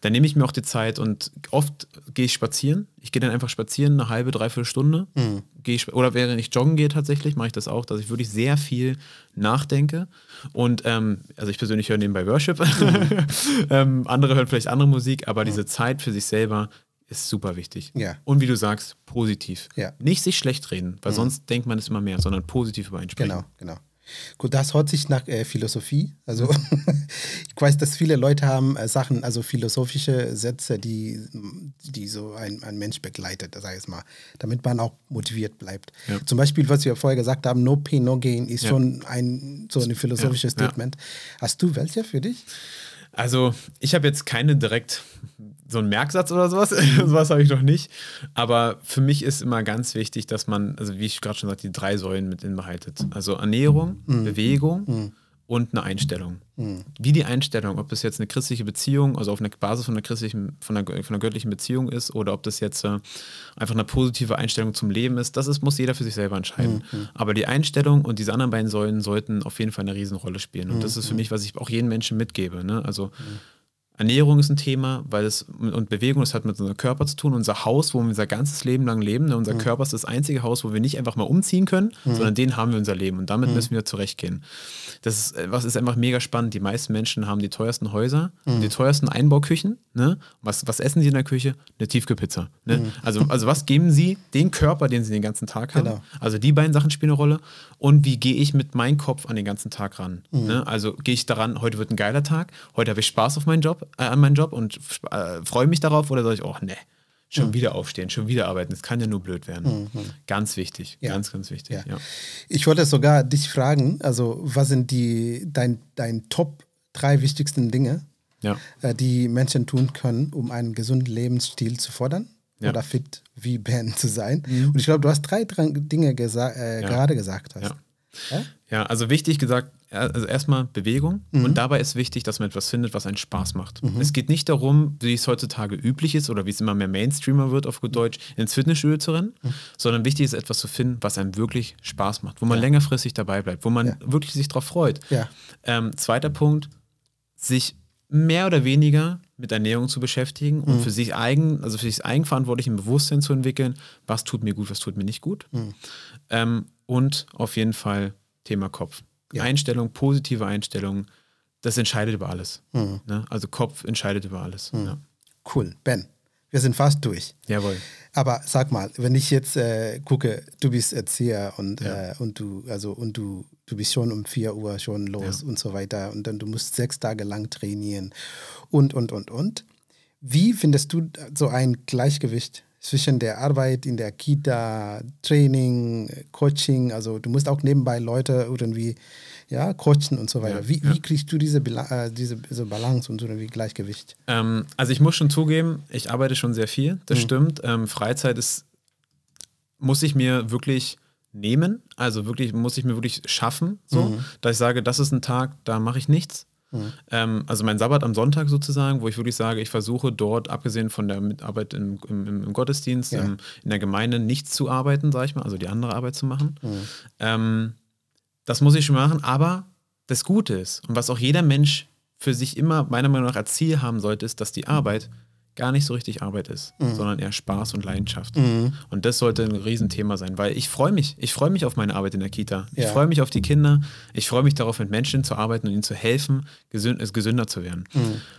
Dann nehme ich mir auch die Zeit und oft gehe ich spazieren. Ich gehe dann einfach spazieren, eine halbe, dreiviertel Stunde. Gehe ich, oder während ich joggen gehe tatsächlich, mache ich das auch, dass ich wirklich sehr viel nachdenke. Und ähm, also ich persönlich höre nebenbei Worship. ähm, andere hören vielleicht andere Musik, aber diese Zeit für sich selber ist super wichtig. Ja. Und wie du sagst, positiv. Ja. Nicht sich schlecht reden, weil sonst denkt man es immer mehr, sondern positiv übereinsprechen. Genau, genau. Gut, das hört sich nach äh, Philosophie. Also ich weiß, dass viele Leute haben äh, Sachen, also philosophische Sätze, die, die so ein, ein Mensch begleitet, sag ich mal, damit man auch motiviert bleibt. Ja. Zum Beispiel, was wir vorher gesagt haben, no pain, no gain, ist Ja. schon ein so ein philosophisches ja. Statement. Hast du welche für dich? Also, ich habe jetzt keine direkt so einen Merksatz oder sowas. sowas habe ich noch nicht. Aber für mich ist immer ganz wichtig, dass man, also wie ich gerade schon sagte, die drei Säulen mit inbehaltet. Also Ernährung, Bewegung und eine Einstellung. Wie die Einstellung, ob das jetzt eine christliche Beziehung, also auf einer Basis von einer christlichen, von einer, von einer göttlichen Beziehung ist, oder ob das jetzt äh, einfach eine positive Einstellung zum Leben ist, das ist, muss jeder für sich selber entscheiden. Aber die Einstellung und diese anderen beiden Säulen sollten auf jeden Fall eine Riesenrolle spielen. Und das ist für mich, was ich auch jedem Menschen mitgebe. Ne? Also Ernährung ist ein Thema, weil es und Bewegung, das hat mit unserem Körper zu tun. Unser Haus, wo wir unser ganzes Leben lang leben, ne, unser Körper ist das einzige Haus, wo wir nicht einfach mal umziehen können, sondern den haben wir unser Leben und damit müssen wir zurechtgehen. Das ist, äh, was ist einfach mega spannend. Die meisten Menschen haben die teuersten Häuser, die teuersten Einbauküchen. Ne? Was, was essen sie in der Küche? Eine Tiefkühlpizza. Ne? Also, also was geben sie den Körper, den sie den ganzen Tag haben? Genau. Also die beiden Sachen spielen eine Rolle. Und wie gehe ich mit meinem Kopf an den ganzen Tag ran? Ne? Also gehe ich daran, heute wird ein geiler Tag, heute habe ich Spaß auf meinen Job, äh, an meinen Job und äh, freue mich darauf oder sage ich, oh ne, schon wieder aufstehen, schon wieder arbeiten, das kann ja nur blöd werden. Ganz wichtig, Ja. ganz, ganz wichtig. Ja. Ja. Ich wollte sogar dich fragen, also was sind die dein, dein Top drei wichtigsten Dinge, äh, die Menschen tun können, um einen gesunden Lebensstil zu fordern oder fit wie Ben zu sein. Und ich glaube, du hast drei, drei Dinge gesa äh, gerade gesagt hast. Ja, also wichtig gesagt, also erstmal Bewegung Mhm. und dabei ist wichtig, dass man etwas findet, was einen Spaß macht. Es geht nicht darum, wie es heutzutage üblich ist oder wie es immer mehr Mainstreamer wird auf gut Deutsch, ins Fitnessstudio zu rennen, sondern wichtig ist etwas zu finden, was einem wirklich Spaß macht, wo man Ja. längerfristig dabei bleibt, wo man Ja. wirklich sich drauf freut. Ja. Ähm, zweiter Punkt, sich mehr oder weniger mit Ernährung zu beschäftigen Mhm. und für sich eigen, also für sich eigenverantwortlich ein Bewusstsein zu entwickeln, was tut mir gut, was tut mir nicht gut. Mhm. Ähm, und auf jeden Fall Thema Kopf. Ja. Einstellung, positive Einstellung, das entscheidet über alles. Mhm. Ne? Also Kopf entscheidet über alles. Ja. Cool. Ben, wir sind fast durch. Jawohl. Aber sag mal, wenn ich jetzt äh, gucke, du bist Erzieher und, Ja. äh, und du, also und du, du bist schon um 4 Uhr schon los Ja. und so weiter und dann du musst sechs Tage lang trainieren und und und und. Wie findest du so ein Gleichgewicht zwischen der Arbeit in der Kita, Training, Coaching? Also du musst auch nebenbei Leute irgendwie ja, coachen und so weiter. Ja, wie, ja. wie kriegst du diese, äh, diese, diese Balance und so irgendwie Gleichgewicht? Ähm, also ich muss schon zugeben, ich arbeite schon sehr viel, das Mhm. stimmt. Ähm, Freizeit ist, muss ich mir wirklich nehmen, also wirklich, muss ich mir wirklich schaffen, so, Mhm. dass ich sage, das ist ein Tag, da mache ich nichts. Ähm, also mein Sabbat am Sonntag sozusagen, wo ich wirklich sage, ich versuche dort, abgesehen von der Mitarbeit im, im, im Gottesdienst, Ja. im, in der Gemeinde, nichts zu arbeiten, sage ich mal, also die andere Arbeit zu machen. Ähm, das muss ich schon machen, aber das Gute ist und was auch jeder Mensch für sich immer meiner Meinung nach als Ziel haben sollte, ist, dass die Arbeit gar nicht so richtig Arbeit ist, sondern eher Spaß und Leidenschaft. Und das sollte ein Riesenthema sein, weil ich freue mich. Ich freue mich auf meine Arbeit in der Kita. Ich Ja. freue mich auf die Kinder. Ich freue mich darauf, mit Menschen zu arbeiten und ihnen zu helfen, gesünd, es gesünder zu werden.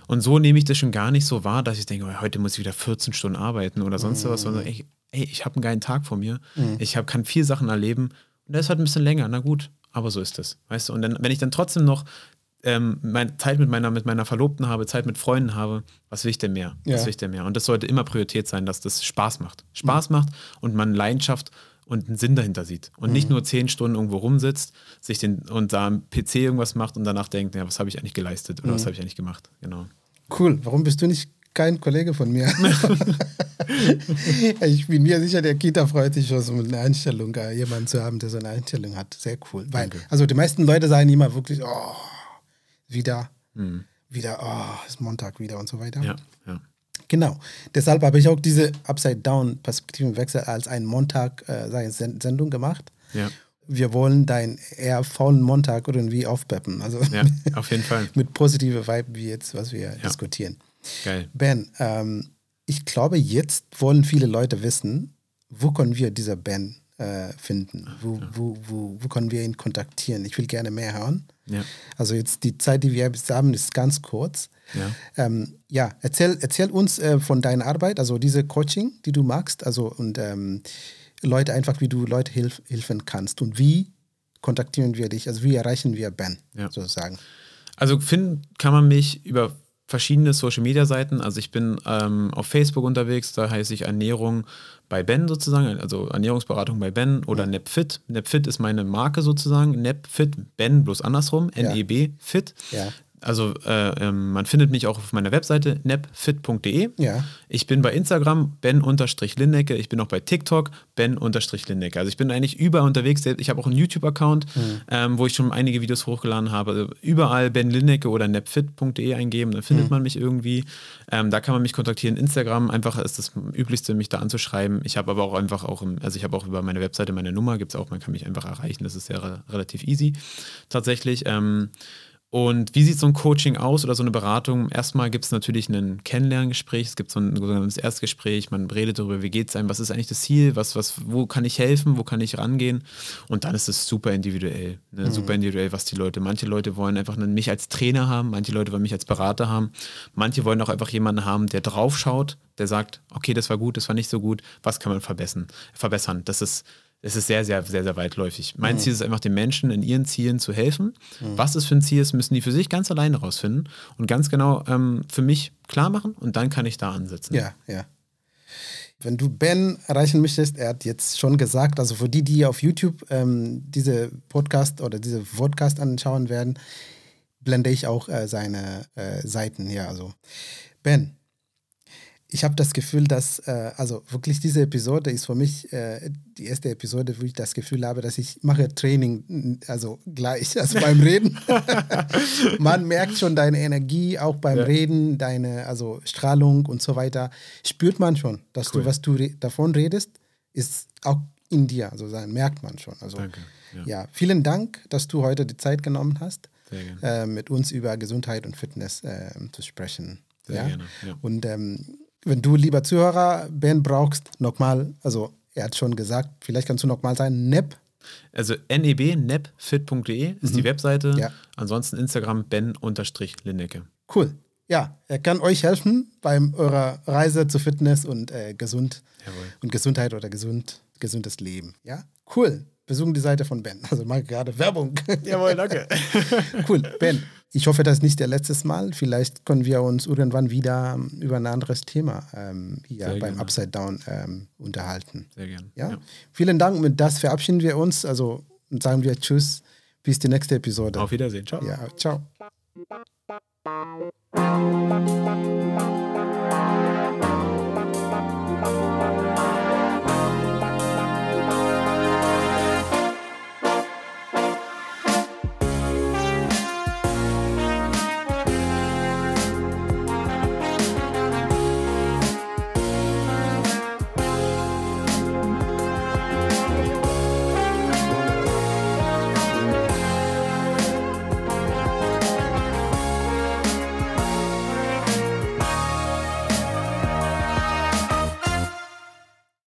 Und so nehme ich das schon gar nicht so wahr, dass ich denke, oh, heute muss ich wieder 14 Stunden arbeiten oder sonst was, sondern ey, ey ich habe einen geilen Tag vor mir. Ich hab, kann viel Sachen erleben und das ist halt ein bisschen länger. Na gut, aber so ist es. Weißt du, und dann, wenn ich dann trotzdem noch ähm, meine Zeit mit meiner, mit meiner Verlobten habe, Zeit mit Freunden habe, was will ich denn mehr? Ja. Was will ich denn mehr? Und das sollte immer Priorität sein, dass das Spaß macht. Spaß macht und man Leidenschaft und einen Sinn dahinter sieht. Und nicht nur zehn Stunden irgendwo rumsitzt, sich den und da am PC irgendwas macht und danach denkt, ja, was habe ich eigentlich geleistet oder was habe ich eigentlich gemacht? Genau. Cool. Warum bist du nicht kein Kollege von mir? ich bin mir sicher, der Kita freut sich schon so mit einer Einstellung, äh, jemanden zu haben, der so eine Einstellung hat. Sehr cool. Weil, also die meisten Leute sagen immer wirklich, oh, wieder, Mhm. wieder, oh, ist Montag wieder und so weiter. Ja, ja. Genau. Deshalb habe ich auch diese Upside-Down-Perspektivenwechsel als einen Montag äh, Sendung gemacht. Ja, Wir wollen deinen eher faulen Montag irgendwie aufpeppen. Also ja, auf jeden Fall. mit positive Vibe, wie jetzt, was wir diskutieren. Geil. Ben, ähm, ich glaube, jetzt wollen viele Leute wissen, wo können wir dieser Ben äh, finden? Wo, wo, wo, wo können wir ihn kontaktieren? Ich will gerne mehr hören. Ja. Also jetzt die Zeit, die wir jetzt haben, ist ganz kurz. Ja. Ähm, ja, erzähl, erzähl uns äh, von deiner Arbeit, also diese Coaching, die du magst, also und ähm, Leute einfach, wie du Leute hilf, helfen kannst und wie kontaktieren wir dich, also wie erreichen wir Ben Ja. sozusagen. Also finden kann man mich über verschiedene Social Media Seiten. Also ich bin ähm, auf Facebook unterwegs, da heiße ich Ernährung bei Ben sozusagen, also Ernährungsberatung bei Ben oder NepFit. NepFit ist meine Marke sozusagen. NepFit, Ben bloß andersrum, Ja. N-E-B, Fit. Ja. Also äh, ähm, man findet mich auch auf meiner Webseite nepfit.de. Ja. Ich bin bei Instagram ben-lindecke. Ich bin auch bei TikTok ben-lindecke. Also ich bin eigentlich überall unterwegs. Ich habe auch einen YouTube-Account, ähm, wo ich schon einige Videos hochgeladen habe. Also überall ben lindecke oder nepfit.de eingeben, dann findet man mich irgendwie. Ähm, da kann man mich kontaktieren. Instagram einfach ist das üblichste, mich da anzuschreiben. Ich habe aber auch einfach auch, im, also ich habe auch über meine Webseite meine Nummer, gibt es auch, man kann mich einfach erreichen. Das ist sehr re- relativ easy tatsächlich. Ähm, und wie sieht so ein Coaching aus oder so eine Beratung? Erstmal gibt es natürlich ein Kennenlerngespräch, es gibt so ein sogenanntes Erstgespräch, man redet darüber, wie geht es einem, was ist eigentlich das Ziel, was, was, wo kann ich helfen, wo kann ich rangehen? Und dann ist es super individuell. Ne? Super individuell, was die Leute. Manche Leute wollen einfach mich als Trainer haben, manche Leute wollen mich als Berater haben, manche wollen auch einfach jemanden haben, der drauf schaut, der sagt, okay, das war gut, das war nicht so gut, was kann man verbessern? verbessern? Das ist es ist sehr, sehr, sehr, sehr weitläufig. Mein Ziel ist einfach, den Menschen in ihren Zielen zu helfen. Was es für ein Ziel ist, müssen die für sich ganz alleine rausfinden und ganz genau ähm, für mich klar machen und dann kann ich da ansetzen. Ja, ja. Wenn du Ben erreichen möchtest, er hat jetzt schon gesagt, also für die, die auf YouTube ähm, diese Podcast oder diese Podcast anschauen werden, blende ich auch äh, seine äh, Seiten hier. Also Ben, ich habe das Gefühl, dass, äh, also wirklich diese Episode ist für mich äh, die erste Episode, wo ich das Gefühl habe, dass ich mache Training, also gleich, also beim Reden. Man merkt schon deine Energie, auch beim ja. Reden, deine also Strahlung und so weiter. Spürt man schon, dass cool. du, was du re davon redest, ist auch in dir, also sein, merkt man schon. Also Danke. Ja. ja. vielen Dank, dass du heute die Zeit genommen hast, äh, mit uns über Gesundheit und Fitness äh, zu sprechen. Sehr ja? gerne. Ja. Und ähm, wenn du, lieber Zuhörer, Ben brauchst, nochmal, also er hat schon gesagt, vielleicht kannst du nochmal sein, NEP. Also neb, nepfit.de ist mhm. die Webseite. Ja. Ansonsten Instagram ben-lindecke. Cool. Ja, er kann euch helfen bei eurer Reise zu Fitness und äh, gesund Jawohl. und Gesundheit oder gesund, gesundes Leben. Ja, cool besuchen die Seite von Ben. Also mal gerade Werbung. Jawohl, danke. cool. Ben, ich hoffe, das ist nicht der letzte Mal. Vielleicht können wir uns irgendwann wieder ähm, über ein anderes Thema ähm, hier Sehr beim gerne. Upside Down ähm, unterhalten. Sehr gerne. Ja? ja? Vielen Dank. Mit das verabschieden wir uns. Also sagen wir Tschüss. Bis die nächste Episode. Auf Wiedersehen. Ciao. Ja, ciao.